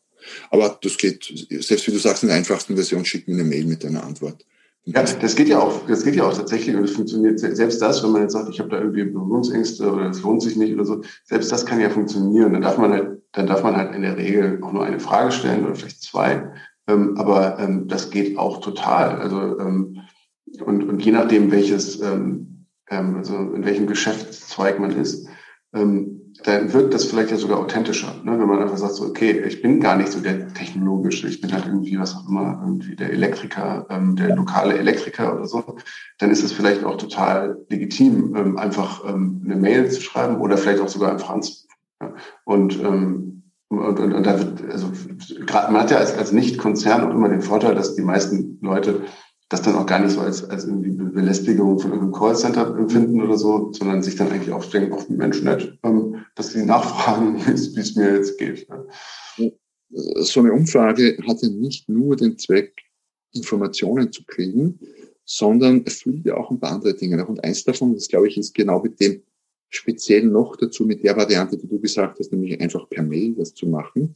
Aber das geht, selbst wie du sagst, in der einfachsten Version, schick mir eine Mail mit deiner Antwort. Ja, das geht ja auch, das geht ja auch tatsächlich und es funktioniert selbst das, wenn man jetzt sagt, ich habe da irgendwie Berührungsängste oder es lohnt sich nicht oder so, selbst das kann ja funktionieren. Dann darf man halt, dann darf man halt in der Regel auch nur eine Frage stellen oder vielleicht zwei. Ähm, aber ähm, das geht auch total. Also ähm, und, und je nachdem, welches, ähm, ähm, also in welchem Geschäftszweig man ist, ähm, dann wirkt das vielleicht ja sogar authentischer, ne? wenn man einfach sagt, so, okay, ich bin gar nicht so der technologische, ich bin halt irgendwie, was auch immer, irgendwie der Elektriker, ähm, der lokale Elektriker oder so, dann ist es vielleicht auch total legitim, ähm, einfach ähm, eine Mail zu schreiben oder vielleicht auch sogar einfach anzurufen. Ja? Und, ähm, und, und, und da wird, also gerade man hat ja als, als Nicht-Konzern auch immer den Vorteil, dass die meisten Leute das dann auch gar nicht so als, als irgendwie Belästigung von irgendeinem Callcenter empfinden oder so, sondern sich dann eigentlich auch denken, auf Mensch nett, ähm, dass sie nachfragen, wie es mir jetzt geht. So eine Umfrage hat ja nicht nur den Zweck, Informationen zu kriegen, sondern erfüllt ja auch ein paar andere Dinge. Und eins davon, das glaube ich, ist genau mit dem speziell noch dazu, mit der Variante, die du gesagt hast, nämlich einfach per Mail das zu machen.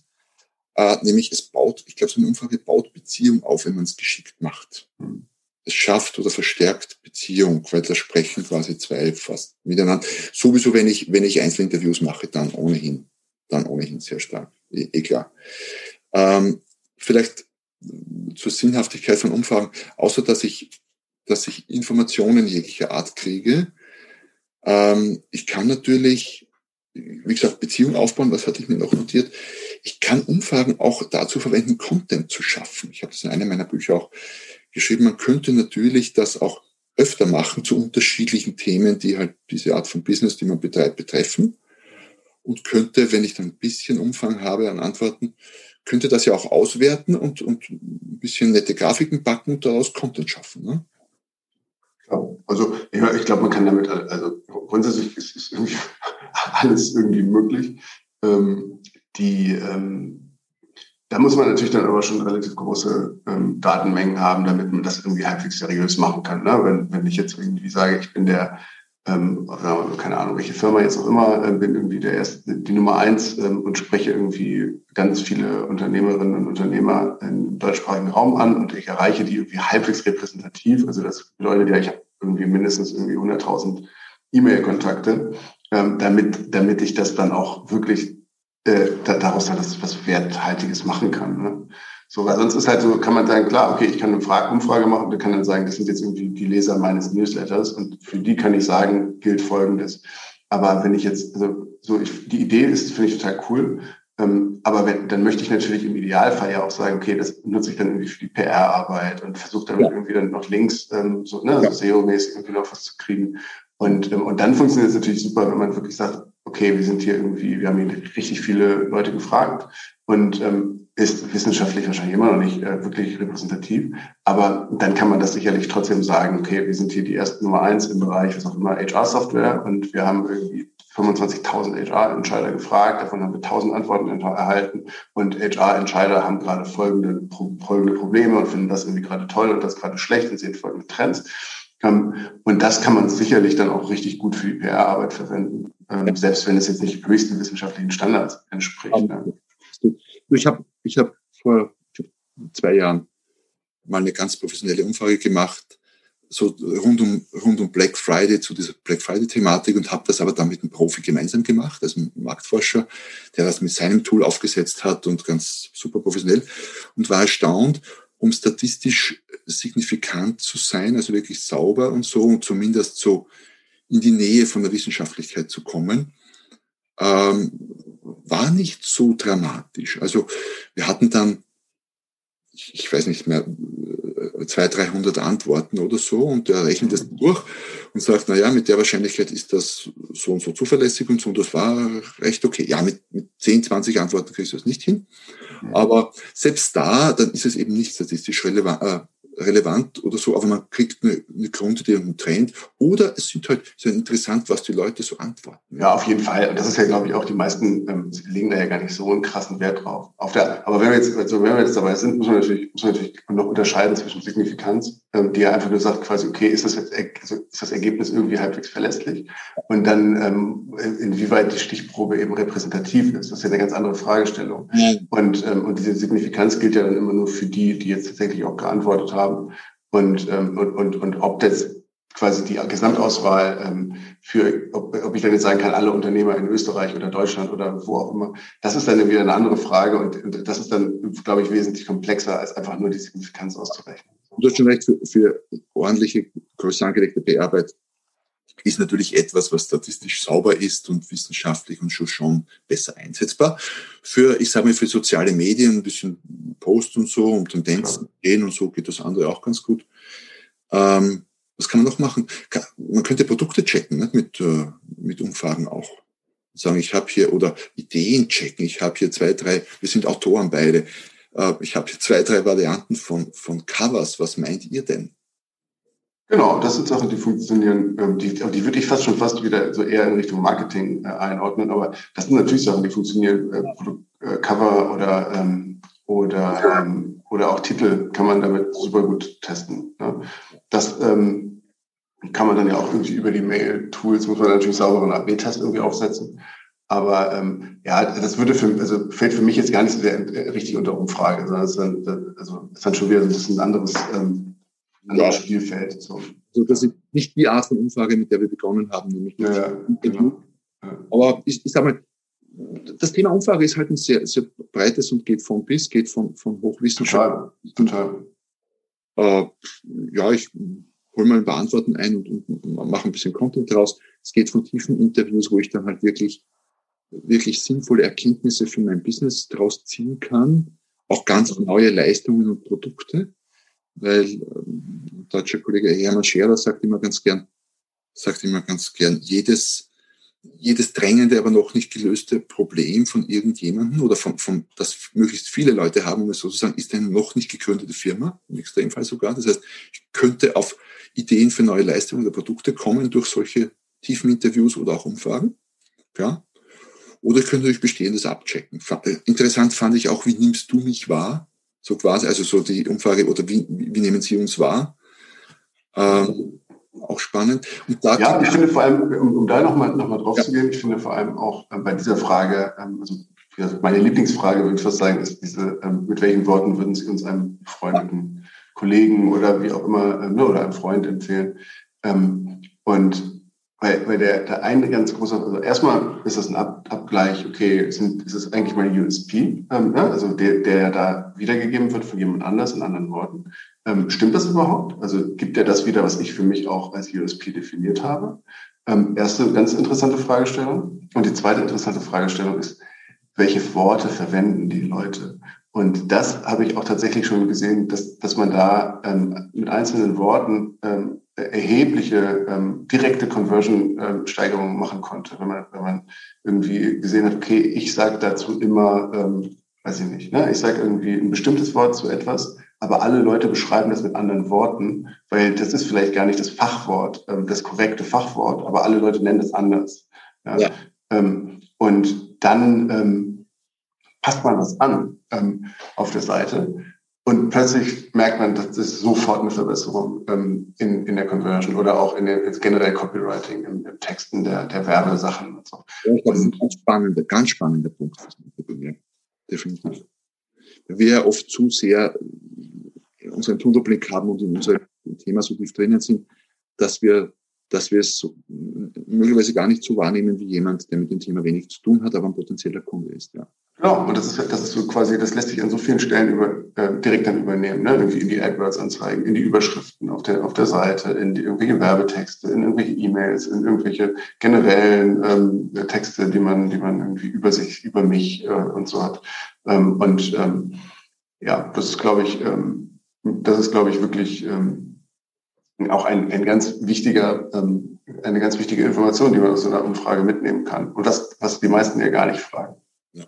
Äh, nämlich es baut, ich glaube, so eine Umfrage baut Beziehung auf, wenn man es geschickt macht. Hm. Es schafft oder verstärkt Beziehung, weil da sprechen quasi zwei fast miteinander. Sowieso, wenn ich, wenn ich Einzelinterviews mache, dann ohnehin. dann ohnehin sehr stark. Eh, eh klar. Ähm, vielleicht zur Sinnhaftigkeit von Umfragen, außer dass ich, dass ich Informationen jeglicher Art kriege. Ähm, ich kann natürlich, wie gesagt, Beziehungen aufbauen, was hatte ich mir noch notiert. Ich kann Umfragen auch dazu verwenden, Content zu schaffen. Ich habe das in einem meiner Bücher auch geschrieben. Man könnte natürlich das auch öfter machen zu unterschiedlichen Themen, die halt diese Art von Business, die man betreibt, betreffen. Und könnte, wenn ich dann ein bisschen Umfang habe an Antworten, könnte das ja auch auswerten und, und ein bisschen nette Grafiken backen und daraus Content schaffen. Ne? Ja, also ich, ich glaube, man kann damit, also grundsätzlich ist, ist irgendwie alles irgendwie möglich. Ähm, die, ähm, da muss man natürlich dann aber schon relativ große ähm, Datenmengen haben, damit man das irgendwie halbwegs seriös machen kann. Ne? Wenn, wenn ich jetzt irgendwie sage, ich bin der ähm, keine Ahnung, welche Firma jetzt auch immer, äh, bin irgendwie der erste, die Nummer eins ähm, und spreche irgendwie ganz viele Unternehmerinnen und Unternehmer im deutschsprachigen Raum an und ich erreiche die irgendwie halbwegs repräsentativ. Also das bedeutet ja, ich habe irgendwie mindestens irgendwie 100.000 E-Mail-Kontakte, ähm, damit, damit ich das dann auch wirklich äh, daraus dann was, was Werthaltiges machen kann. Ne? So, weil sonst ist halt so, kann man sagen, klar, okay, ich kann eine Umfrage machen und kann dann sagen, das sind jetzt irgendwie die Leser meines Newsletters und für die kann ich sagen, gilt Folgendes. Aber wenn ich jetzt, also so, ich, die Idee ist, finde ich total cool. Ähm, aber wenn, dann möchte ich natürlich im Idealfall ja auch sagen, okay, das nutze ich dann irgendwie für die PR-Arbeit und versuche dann ja. irgendwie dann noch Links, ähm, so, ne, ja. so SEO-mäßig irgendwie noch was zu kriegen. Und, ähm, und dann funktioniert es natürlich super, wenn man wirklich sagt, okay, wir sind hier irgendwie, wir haben hier richtig viele Leute gefragt und ähm, ist wissenschaftlich wahrscheinlich immer noch nicht äh, wirklich repräsentativ. Aber dann kann man das sicherlich trotzdem sagen, okay, wir sind hier die erste Nummer eins im Bereich, was auch immer, HR-Software und wir haben irgendwie 25.000 HR-Entscheider gefragt, davon haben wir 1.000 Antworten erhalten und HR-Entscheider haben gerade folgende, folgende Probleme und finden das irgendwie gerade toll und das gerade schlecht und sehen folgende Trends. Ähm, und das kann man sicherlich dann auch richtig gut für die PR-Arbeit verwenden, ähm, selbst wenn es jetzt nicht höchsten wissenschaftlichen Standards entspricht. Ne? Ich habe ich hab vor zwei Jahren mal eine ganz professionelle Umfrage gemacht, so rund um, rund um Black Friday, zu dieser Black Friday-Thematik und habe das aber dann mit einem Profi gemeinsam gemacht, also einem Marktforscher, der das mit seinem Tool aufgesetzt hat und ganz super professionell und war erstaunt, um statistisch signifikant zu sein, also wirklich sauber und so und zumindest so in die Nähe von der Wissenschaftlichkeit zu kommen, ähm, war nicht so dramatisch. Also wir hatten dann, ich weiß nicht mehr, 200, 300 Antworten oder so und der rechnet das durch und sagt, na ja, mit der Wahrscheinlichkeit ist das so und so zuverlässig und so und das war recht okay. Ja, mit, mit 10, 20 Antworten kriegst du das nicht hin. Aber selbst da, dann ist es eben nicht statistisch relevant, äh, relevant oder so, aber man kriegt eine, eine Grundidee und einen Trend. Oder es sind halt sehr interessant, was die Leute so antworten. Ja, auf jeden Fall. Und das ist ja, glaube ich, auch die meisten ähm, legen da ja gar nicht so einen krassen Wert drauf. Auf der, aber wenn wir jetzt, also wenn wir jetzt dabei sind, muss man natürlich, muss man natürlich noch unterscheiden zwischen Signifikanz, die ja einfach nur sagt, quasi, okay, ist das jetzt, also ist das Ergebnis irgendwie halbwegs verlässlich? Und dann, ähm, inwieweit die Stichprobe eben repräsentativ ist. Das ist ja eine ganz andere Fragestellung. Mhm. Und, ähm, und diese Signifikanz gilt ja dann immer nur für die, die jetzt tatsächlich auch geantwortet haben haben und, ähm, und, und, und ob das quasi die Gesamtauswahl ähm, für, ob, ob ich dann jetzt sagen kann, alle Unternehmer in Österreich oder Deutschland oder wo auch immer, das ist dann wieder eine andere Frage und, und das ist dann, glaube ich, wesentlich komplexer, als einfach nur die Signifikanz auszurechnen. Du hast schon recht, für, für ordentliche, größer angelegte Bearbeit ist natürlich etwas, was statistisch sauber ist und wissenschaftlich und schon, schon besser einsetzbar. Für, ich sage mal, für soziale Medien, ein bisschen Post und so, um Tendenzen gehen und so geht das andere auch ganz gut. Ähm, was kann man noch machen? Man könnte Produkte checken nicht? Mit, äh, mit Umfragen auch. Sagen, ich habe hier, oder Ideen checken, ich habe hier zwei, drei, wir sind Autoren beide, äh, ich habe hier zwei, drei Varianten von, von Covers, was meint ihr denn? Genau, das sind Sachen, die funktionieren, ähm, die, die würde ich fast schon fast wieder so eher in Richtung Marketing äh, einordnen, aber das sind natürlich Sachen, die funktionieren, äh, Cover oder, ähm, oder, ähm, oder auch Titel kann man damit super gut testen. Ne? Das kann man dann ja auch irgendwie über die Mail-Tools, muss man natürlich sauberen AB-Test irgendwie aufsetzen. Aber ähm, ja, das würde für, also fällt für mich jetzt gar nicht so sehr äh, richtig unter Umfrage, sondern es ist dann, also ist dann schon wieder ein bisschen ein anderes ähm, ja. Spielfeld. So. Also das ist nicht die Art von Umfrage, mit der wir begonnen haben, nämlich ja, genau. ja. Aber ich, ich sage mal, das Thema Umfrage ist halt ein sehr, sehr breites und geht von bis, geht von, von Hochwissenschaft. Total, total. Äh, ja, ich hole mal ein paar Antworten ein und, und, und mache ein bisschen Content draus. Es geht von tiefen Interviews, wo ich dann halt wirklich, wirklich sinnvolle Erkenntnisse für mein Business draus ziehen kann. Auch ganz neue Leistungen und Produkte. Weil ähm, deutscher Kollege Hermann Scherer sagt immer ganz gern, sagt immer ganz gern, jedes jedes drängende, aber noch nicht gelöste Problem von irgendjemandem oder von, von das möglichst viele Leute haben, um es so zu sagen, ist eine noch nicht gegründete Firma, im Extremfall sogar. Das heißt, ich könnte auf Ideen für neue Leistungen oder Produkte kommen durch solche tiefen Interviews oder auch Umfragen. Ja. Oder ich könnte durch Bestehendes abchecken. Äh, interessant fand ich auch, wie nimmst du mich wahr? So quasi, also so die Umfrage, oder wie, wie nehmen sie uns wahr? Ähm, auch spannend. Ja, ich finde vor allem, um, um da nochmal noch mal drauf ja. zu gehen, ich finde vor allem auch äh, bei dieser Frage, ähm, also meine Lieblingsfrage, würde ich fast sagen, ist diese, ähm, mit welchen Worten würden Sie uns einem befreundeten Kollegen oder wie auch immer, äh, ne, oder einem Freund empfehlen? Ähm, und weil, weil der, der eine ganz große, also erstmal ist das ein Ab, Abgleich, okay, sind, ist es eigentlich mein USP, ähm, ja, also der, der da wiedergegeben wird von jemand anders in anderen Worten. Ähm, stimmt das überhaupt? Also gibt er das wieder, was ich für mich auch als USP definiert habe? Ähm, erste ganz interessante Fragestellung. Und die zweite interessante Fragestellung ist, welche Worte verwenden die Leute? Und das habe ich auch tatsächlich schon gesehen, dass, dass man da ähm, mit einzelnen Worten ähm, erhebliche ähm, direkte Conversion-Steigerungen ähm, machen konnte, wenn man, wenn man irgendwie gesehen hat, okay, ich sage dazu immer, ähm, weiß ich nicht, ne? ich sage irgendwie ein bestimmtes Wort zu etwas, aber alle Leute beschreiben das mit anderen Worten, weil das ist vielleicht gar nicht das Fachwort, ähm, das korrekte Fachwort, aber alle Leute nennen es anders. Ja? ja. Ähm, und dann ähm, passt man das an ähm, auf der Seite. Und plötzlich merkt man, das ist sofort eine Verbesserung ähm, in, in der Conversion oder auch in der generell Copywriting, im, im Texten der, der Werbesachen und so. Ja, das ist ein ganz spannender, ganz spannender Punkt. Definitiv. Wir oft zu sehr unseren Tunnelblick haben und in unserem Thema so tief drinnen sind, dass wir, dass wir es möglicherweise gar nicht so wahrnehmen wie jemand, der mit dem Thema wenig zu tun hat, aber ein potenzieller Kunde ist. Ja. Genau, und das ist, das ist so quasi, das lässt sich an so vielen Stellen über, äh, direkt dann übernehmen, ne? irgendwie in die AdWords-Anzeigen, in die Überschriften auf der, auf der Seite, in die irgendwelche Werbetexte, in irgendwelche E-Mails, in irgendwelche generellen ähm, Texte, die man, die man irgendwie über sich, über mich äh, und so hat. Ähm, und ähm, ja, das ist, glaube ich, ähm, das ist, glaube ich, wirklich ähm, auch ein, ein ganz wichtiger, ähm, eine ganz wichtige Information, die man aus so einer Umfrage mitnehmen kann. Und das, was die meisten ja gar nicht fragen. Ja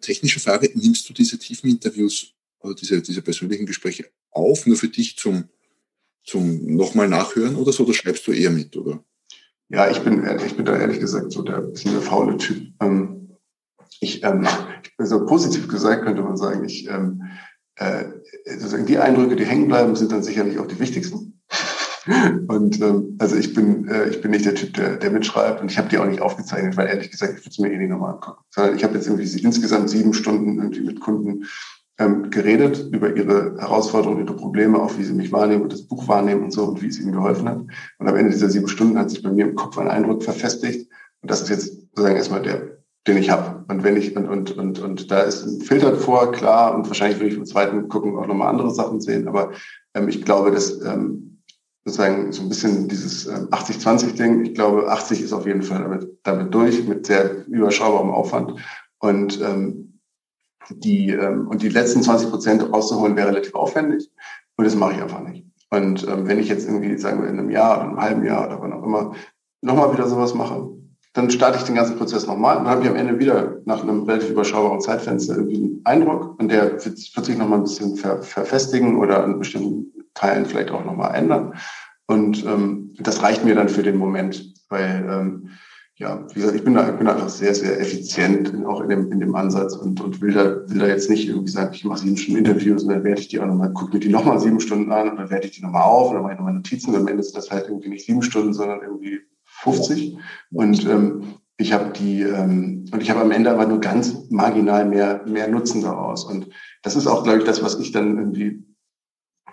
technische Frage, nimmst du diese tiefen Interviews oder diese, diese persönlichen Gespräche auf, nur für dich zum, zum nochmal nachhören oder so, oder schreibst du eher mit, oder? Ja, ich bin, ich bin da ehrlich gesagt so der bisschen der faule Typ. Ähm, ich, ähm, also positiv gesagt könnte man sagen, ich, ähm, äh, sozusagen die Eindrücke, die hängen bleiben, sind dann sicherlich auch die wichtigsten. Und ähm, also ich bin, äh, ich bin nicht der Typ, der, der mitschreibt und ich habe die auch nicht aufgezeichnet, weil ehrlich gesagt, ich würde es mir eh nicht nochmal angucken. Sondern ich habe jetzt irgendwie insgesamt sieben Stunden irgendwie mit Kunden ähm, geredet über ihre Herausforderungen, ihre Probleme, auch wie sie mich wahrnehmen und das Buch wahrnehmen und so und wie es ihnen geholfen hat. Und am Ende dieser sieben Stunden hat sich bei mir im Kopf ein Eindruck verfestigt. Und das ist jetzt sozusagen erstmal der, den ich habe. Und wenn ich, und, und, und, und da ist ein Filter vor, klar, und wahrscheinlich würde ich im zweiten gucken auch nochmal andere Sachen sehen. Aber ähm, ich glaube, dass ähm, sozusagen so ein bisschen dieses 80-20-Ding. Ähm, ich glaube, 80 ist auf jeden Fall damit, damit durch, mit sehr überschaubarem Aufwand. Und ähm, die ähm, und die letzten 20 Prozent rauszuholen wäre relativ aufwendig. Und das mache ich einfach nicht. Und ähm, wenn ich jetzt irgendwie, sagen wir, in einem Jahr oder einem halben Jahr oder wann auch immer, nochmal wieder sowas mache, dann starte ich den ganzen Prozess nochmal und dann habe ich am Ende wieder nach einem relativ überschaubaren Zeitfenster irgendwie einen Eindruck und der wird, sich nochmal ein bisschen ver, verfestigen oder an bestimmten Teilen vielleicht auch nochmal ändern. Und ähm, das reicht mir dann für den Moment, weil ähm, ja, wie gesagt, ich bin da, ich bin da einfach sehr, sehr effizient auch in dem, in dem Ansatz und, und will da, will da jetzt nicht irgendwie sagen, ich mache sieben Stunden Interviews und dann werde ich die auch nochmal, gucke mir die nochmal sieben Stunden an und dann werde ich die nochmal auf und dann mache ich nochmal Notizen. Und am Ende ist das halt irgendwie nicht sieben Stunden, sondern irgendwie 50. Und ähm, ich habe die ähm, und ich habe am Ende aber nur ganz marginal mehr mehr Nutzen daraus. Und das ist auch, glaube ich, das, was ich dann irgendwie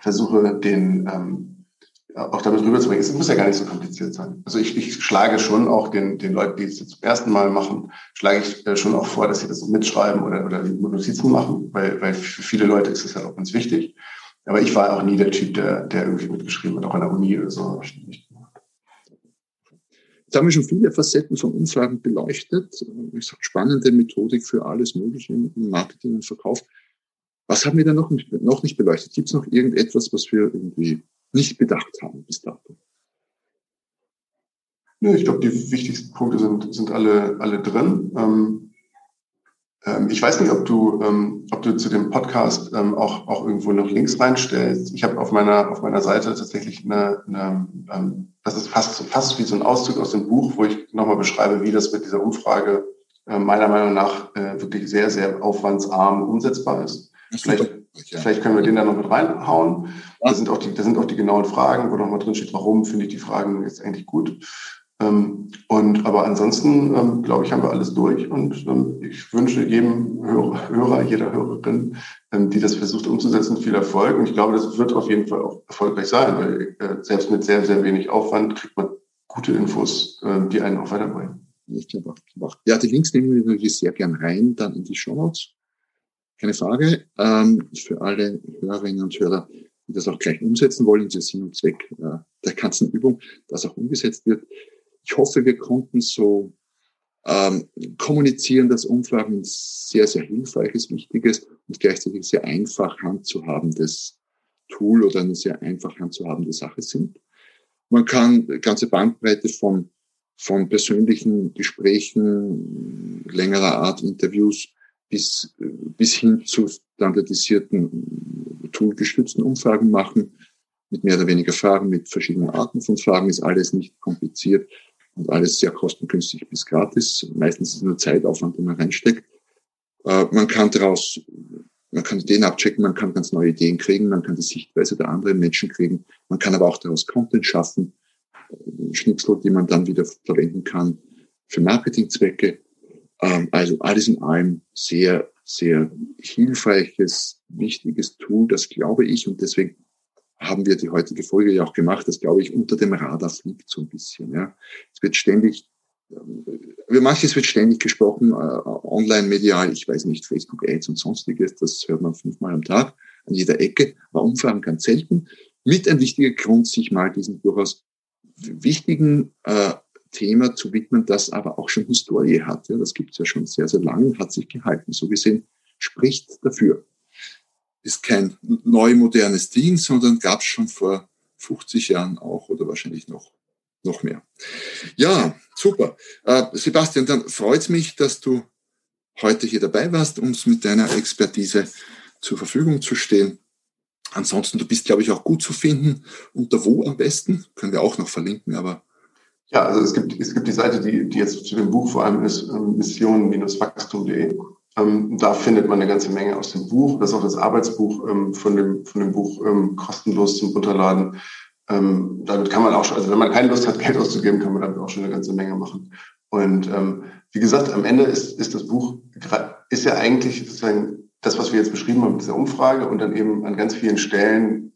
versuche, den, ähm, auch damit rüberzubringen. Es muss ja gar nicht so kompliziert sein. Also ich, ich schlage schon auch den, den Leuten, die es zum ersten Mal machen, schlage ich äh, schon auch vor, dass sie das mitschreiben oder, oder Notizen machen, weil, weil für viele Leute ist es ja auch ganz wichtig. Aber ich war auch nie der Typ, der, der irgendwie mitgeschrieben hat, auch an der Uni oder so. Jetzt haben wir schon viele Facetten von Umfragen beleuchtet. Ich sage, spannende Methodik für alles Mögliche im Marketing und Verkauf. Was haben wir da noch nicht, noch nicht beleuchtet? Gibt es noch irgendetwas, was wir irgendwie nicht bedacht haben bis dato? Nö, ich glaube, die wichtigsten Punkte sind, sind alle, alle drin. Ähm, ähm, ich weiß nicht, ob du, ähm, ob du zu dem Podcast ähm, auch, auch irgendwo noch Links reinstellst. Ich habe auf meiner, auf meiner Seite tatsächlich eine, eine ähm, das ist fast, fast wie so ein Auszug aus dem Buch, wo ich nochmal beschreibe, wie das mit dieser Umfrage äh, meiner Meinung nach äh, wirklich sehr, sehr aufwandsarm umsetzbar ist. Vielleicht, vielleicht können wir den da noch mit reinhauen. Da sind auch die, da sind auch die genauen Fragen, wo nochmal drin steht, warum finde ich die Fragen jetzt eigentlich gut. Ähm, und aber ansonsten, ähm, glaube ich, haben wir alles durch und ähm, ich wünsche jedem Hörer, Hörer, jeder Hörerin, ähm, die das versucht umzusetzen, viel Erfolg. Und ich glaube, das wird auf jeden Fall auch erfolgreich sein, weil äh, selbst mit sehr, sehr wenig Aufwand kriegt man gute Infos, äh, die einen auch weiterbringen. Ich glaube auch. Ja, die Links nehmen wir natürlich sehr gern rein, dann in die Show Notes. Keine Frage. Ähm, für alle Hörerinnen und Hörer, die das auch gleich umsetzen wollen, ist Sinn und Zweck äh, der ganzen Übung, dass auch umgesetzt wird. Ich hoffe, wir konnten so ähm, kommunizieren, dass Umfragen sehr, sehr hilfreiches, wichtiges und gleichzeitig sehr einfach handzuhabendes Tool oder eine sehr einfach handzuhabende Sache sind. Man kann ganze Bandbreite von, von persönlichen Gesprächen, längerer Art Interviews bis, bis hin zu standardisierten, toolgestützten Umfragen machen, mit mehr oder weniger Fragen, mit verschiedenen Arten von Fragen, ist alles nicht kompliziert und alles sehr kostengünstig bis gratis. Meistens ist es nur Zeitaufwand, den man reinsteckt. Äh, man kann daraus, man kann Ideen abchecken, man kann ganz neue Ideen kriegen, man kann die Sichtweise der anderen Menschen kriegen, man kann aber auch daraus Content schaffen, äh, Schnipsel, die man dann wieder verwenden kann für Marketingzwecke. Ähm, also alles in allem sehr, sehr hilfreiches, wichtiges Tool, das glaube ich, und deswegen haben wir die heutige Folge ja auch gemacht, das glaube ich unter dem Radar fliegt so ein bisschen. Ja. Es wird ständig, ähm, über manches wird ständig gesprochen, äh, online medial, ich weiß nicht, Facebook Ads und sonstiges, das hört man fünfmal am Tag an jeder Ecke, aber Umfragen ganz selten. Mit ein wichtiger Grund, sich mal diesen durchaus wichtigen äh, Thema zu widmen, das aber auch schon Historie hat. Ja, das gibt es ja schon sehr, sehr lange und hat sich gehalten. So gesehen spricht dafür. Ist kein neu modernes Ding, sondern gab es schon vor 50 Jahren auch oder wahrscheinlich noch, noch mehr. Ja, super. Äh, Sebastian, dann freut es mich, dass du heute hier dabei warst, uns mit deiner Expertise zur Verfügung zu stehen. Ansonsten, du bist, glaube ich, auch gut zu finden. Unter wo am besten? Können wir auch noch verlinken, aber ja, also es gibt, es gibt die Seite, die, die jetzt zu dem Buch vor allem ist, ähm, mission-wachstum.de. Ähm, da findet man eine ganze Menge aus dem Buch. Das ist auch das Arbeitsbuch ähm, von, dem, von dem Buch ähm, kostenlos zum Runterladen. Ähm, damit kann man auch schon, also wenn man keine Lust hat, Geld auszugeben, kann man damit auch schon eine ganze Menge machen. Und ähm, wie gesagt, am Ende ist, ist das Buch, ist ja eigentlich sozusagen das, was wir jetzt beschrieben haben mit dieser Umfrage und dann eben an ganz vielen Stellen,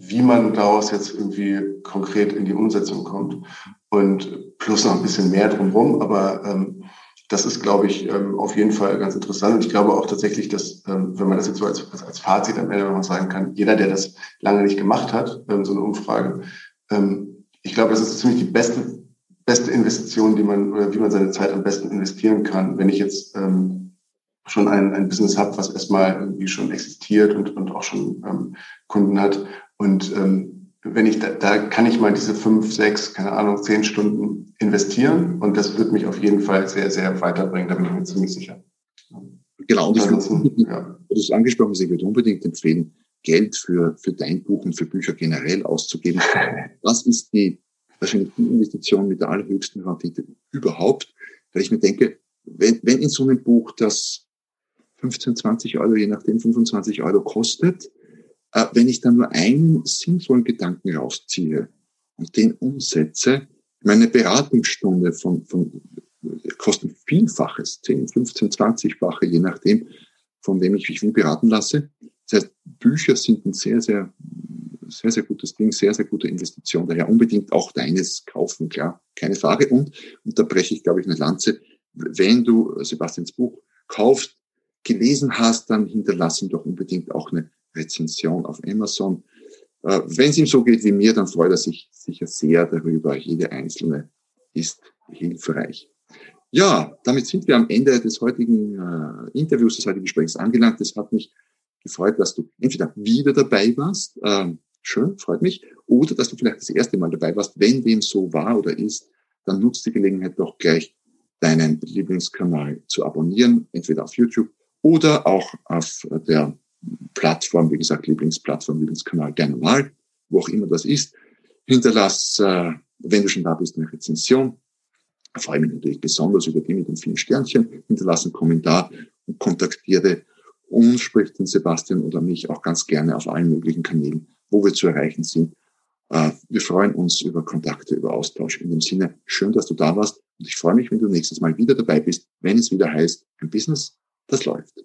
wie man daraus jetzt irgendwie konkret in die Umsetzung kommt und plus noch ein bisschen mehr drumherum. Aber ähm, das ist, glaube ich, ähm, auf jeden Fall ganz interessant. Und ich glaube auch tatsächlich, dass, ähm, wenn man das jetzt so als, als Fazit am Ende noch sagen kann, jeder, der das lange nicht gemacht hat, ähm, so eine Umfrage, ähm, ich glaube, das ist ziemlich die beste, beste Investition, die man, oder wie man seine Zeit am besten investieren kann. Wenn ich jetzt ähm, schon ein, ein Business habe, was erstmal irgendwie schon existiert und, und auch schon ähm, Kunden hat und ähm, wenn ich da, da kann ich mal diese fünf, sechs, keine Ahnung, zehn Stunden investieren und das wird mich auf jeden Fall sehr, sehr weiterbringen, da bin ich mir ziemlich sicher. Genau, und ich würde, ja. du hast angesprochen, ich würde unbedingt empfehlen, Geld für, für dein Buch und für Bücher generell auszugeben. Das ist die wahrscheinlich die Investition mit der allerhöchsten Rendite überhaupt, weil ich mir denke, wenn, wenn in so einem Buch das 15, 20 Euro, je nachdem 25 Euro kostet, äh, wenn ich dann nur einen sinnvollen Gedanken rausziehe und den umsetze, meine Beratungsstunde von, von kosten Vielfaches, 10, 15, 20-fache, je nachdem, von wem ich mich beraten lasse. Das heißt, Bücher sind ein sehr, sehr sehr, sehr gutes Ding, sehr, sehr gute Investition. Daher unbedingt auch deines kaufen, klar, keine Frage. Und, und da breche ich, glaube ich, eine Lanze, wenn du Sebastians Buch kaufst, gelesen hast, dann hinterlass ihm doch unbedingt auch eine Rezension auf Amazon. Äh, wenn es ihm so geht wie mir, dann freut er sich sicher sehr darüber. Jede einzelne ist hilfreich. Ja, damit sind wir am Ende des heutigen äh, Interviews, des heutigen Gesprächs angelangt. Es hat mich gefreut, dass du entweder wieder dabei warst, ähm, schön, freut mich, oder dass du vielleicht das erste Mal dabei warst. Wenn dem so war oder ist, dann nutzt die Gelegenheit doch gleich, deinen Lieblingskanal zu abonnieren, entweder auf YouTube oder auch auf der Plattform, wie gesagt, Lieblingsplattform, Lieblingskanal gerne mal, wo auch immer das ist. Hinterlass, äh, wenn du schon da bist, eine Rezension. Ich freue mich natürlich besonders über die mit den vielen Sternchen. Hinterlass einen Kommentar und kontaktiere uns, sprich den Sebastian oder mich auch ganz gerne auf allen möglichen Kanälen, wo wir zu erreichen sind. Äh, wir freuen uns über Kontakte, über Austausch. In dem Sinne, schön, dass du da warst und ich freue mich, wenn du nächstes Mal wieder dabei bist, wenn es wieder heißt, ein Business, das läuft.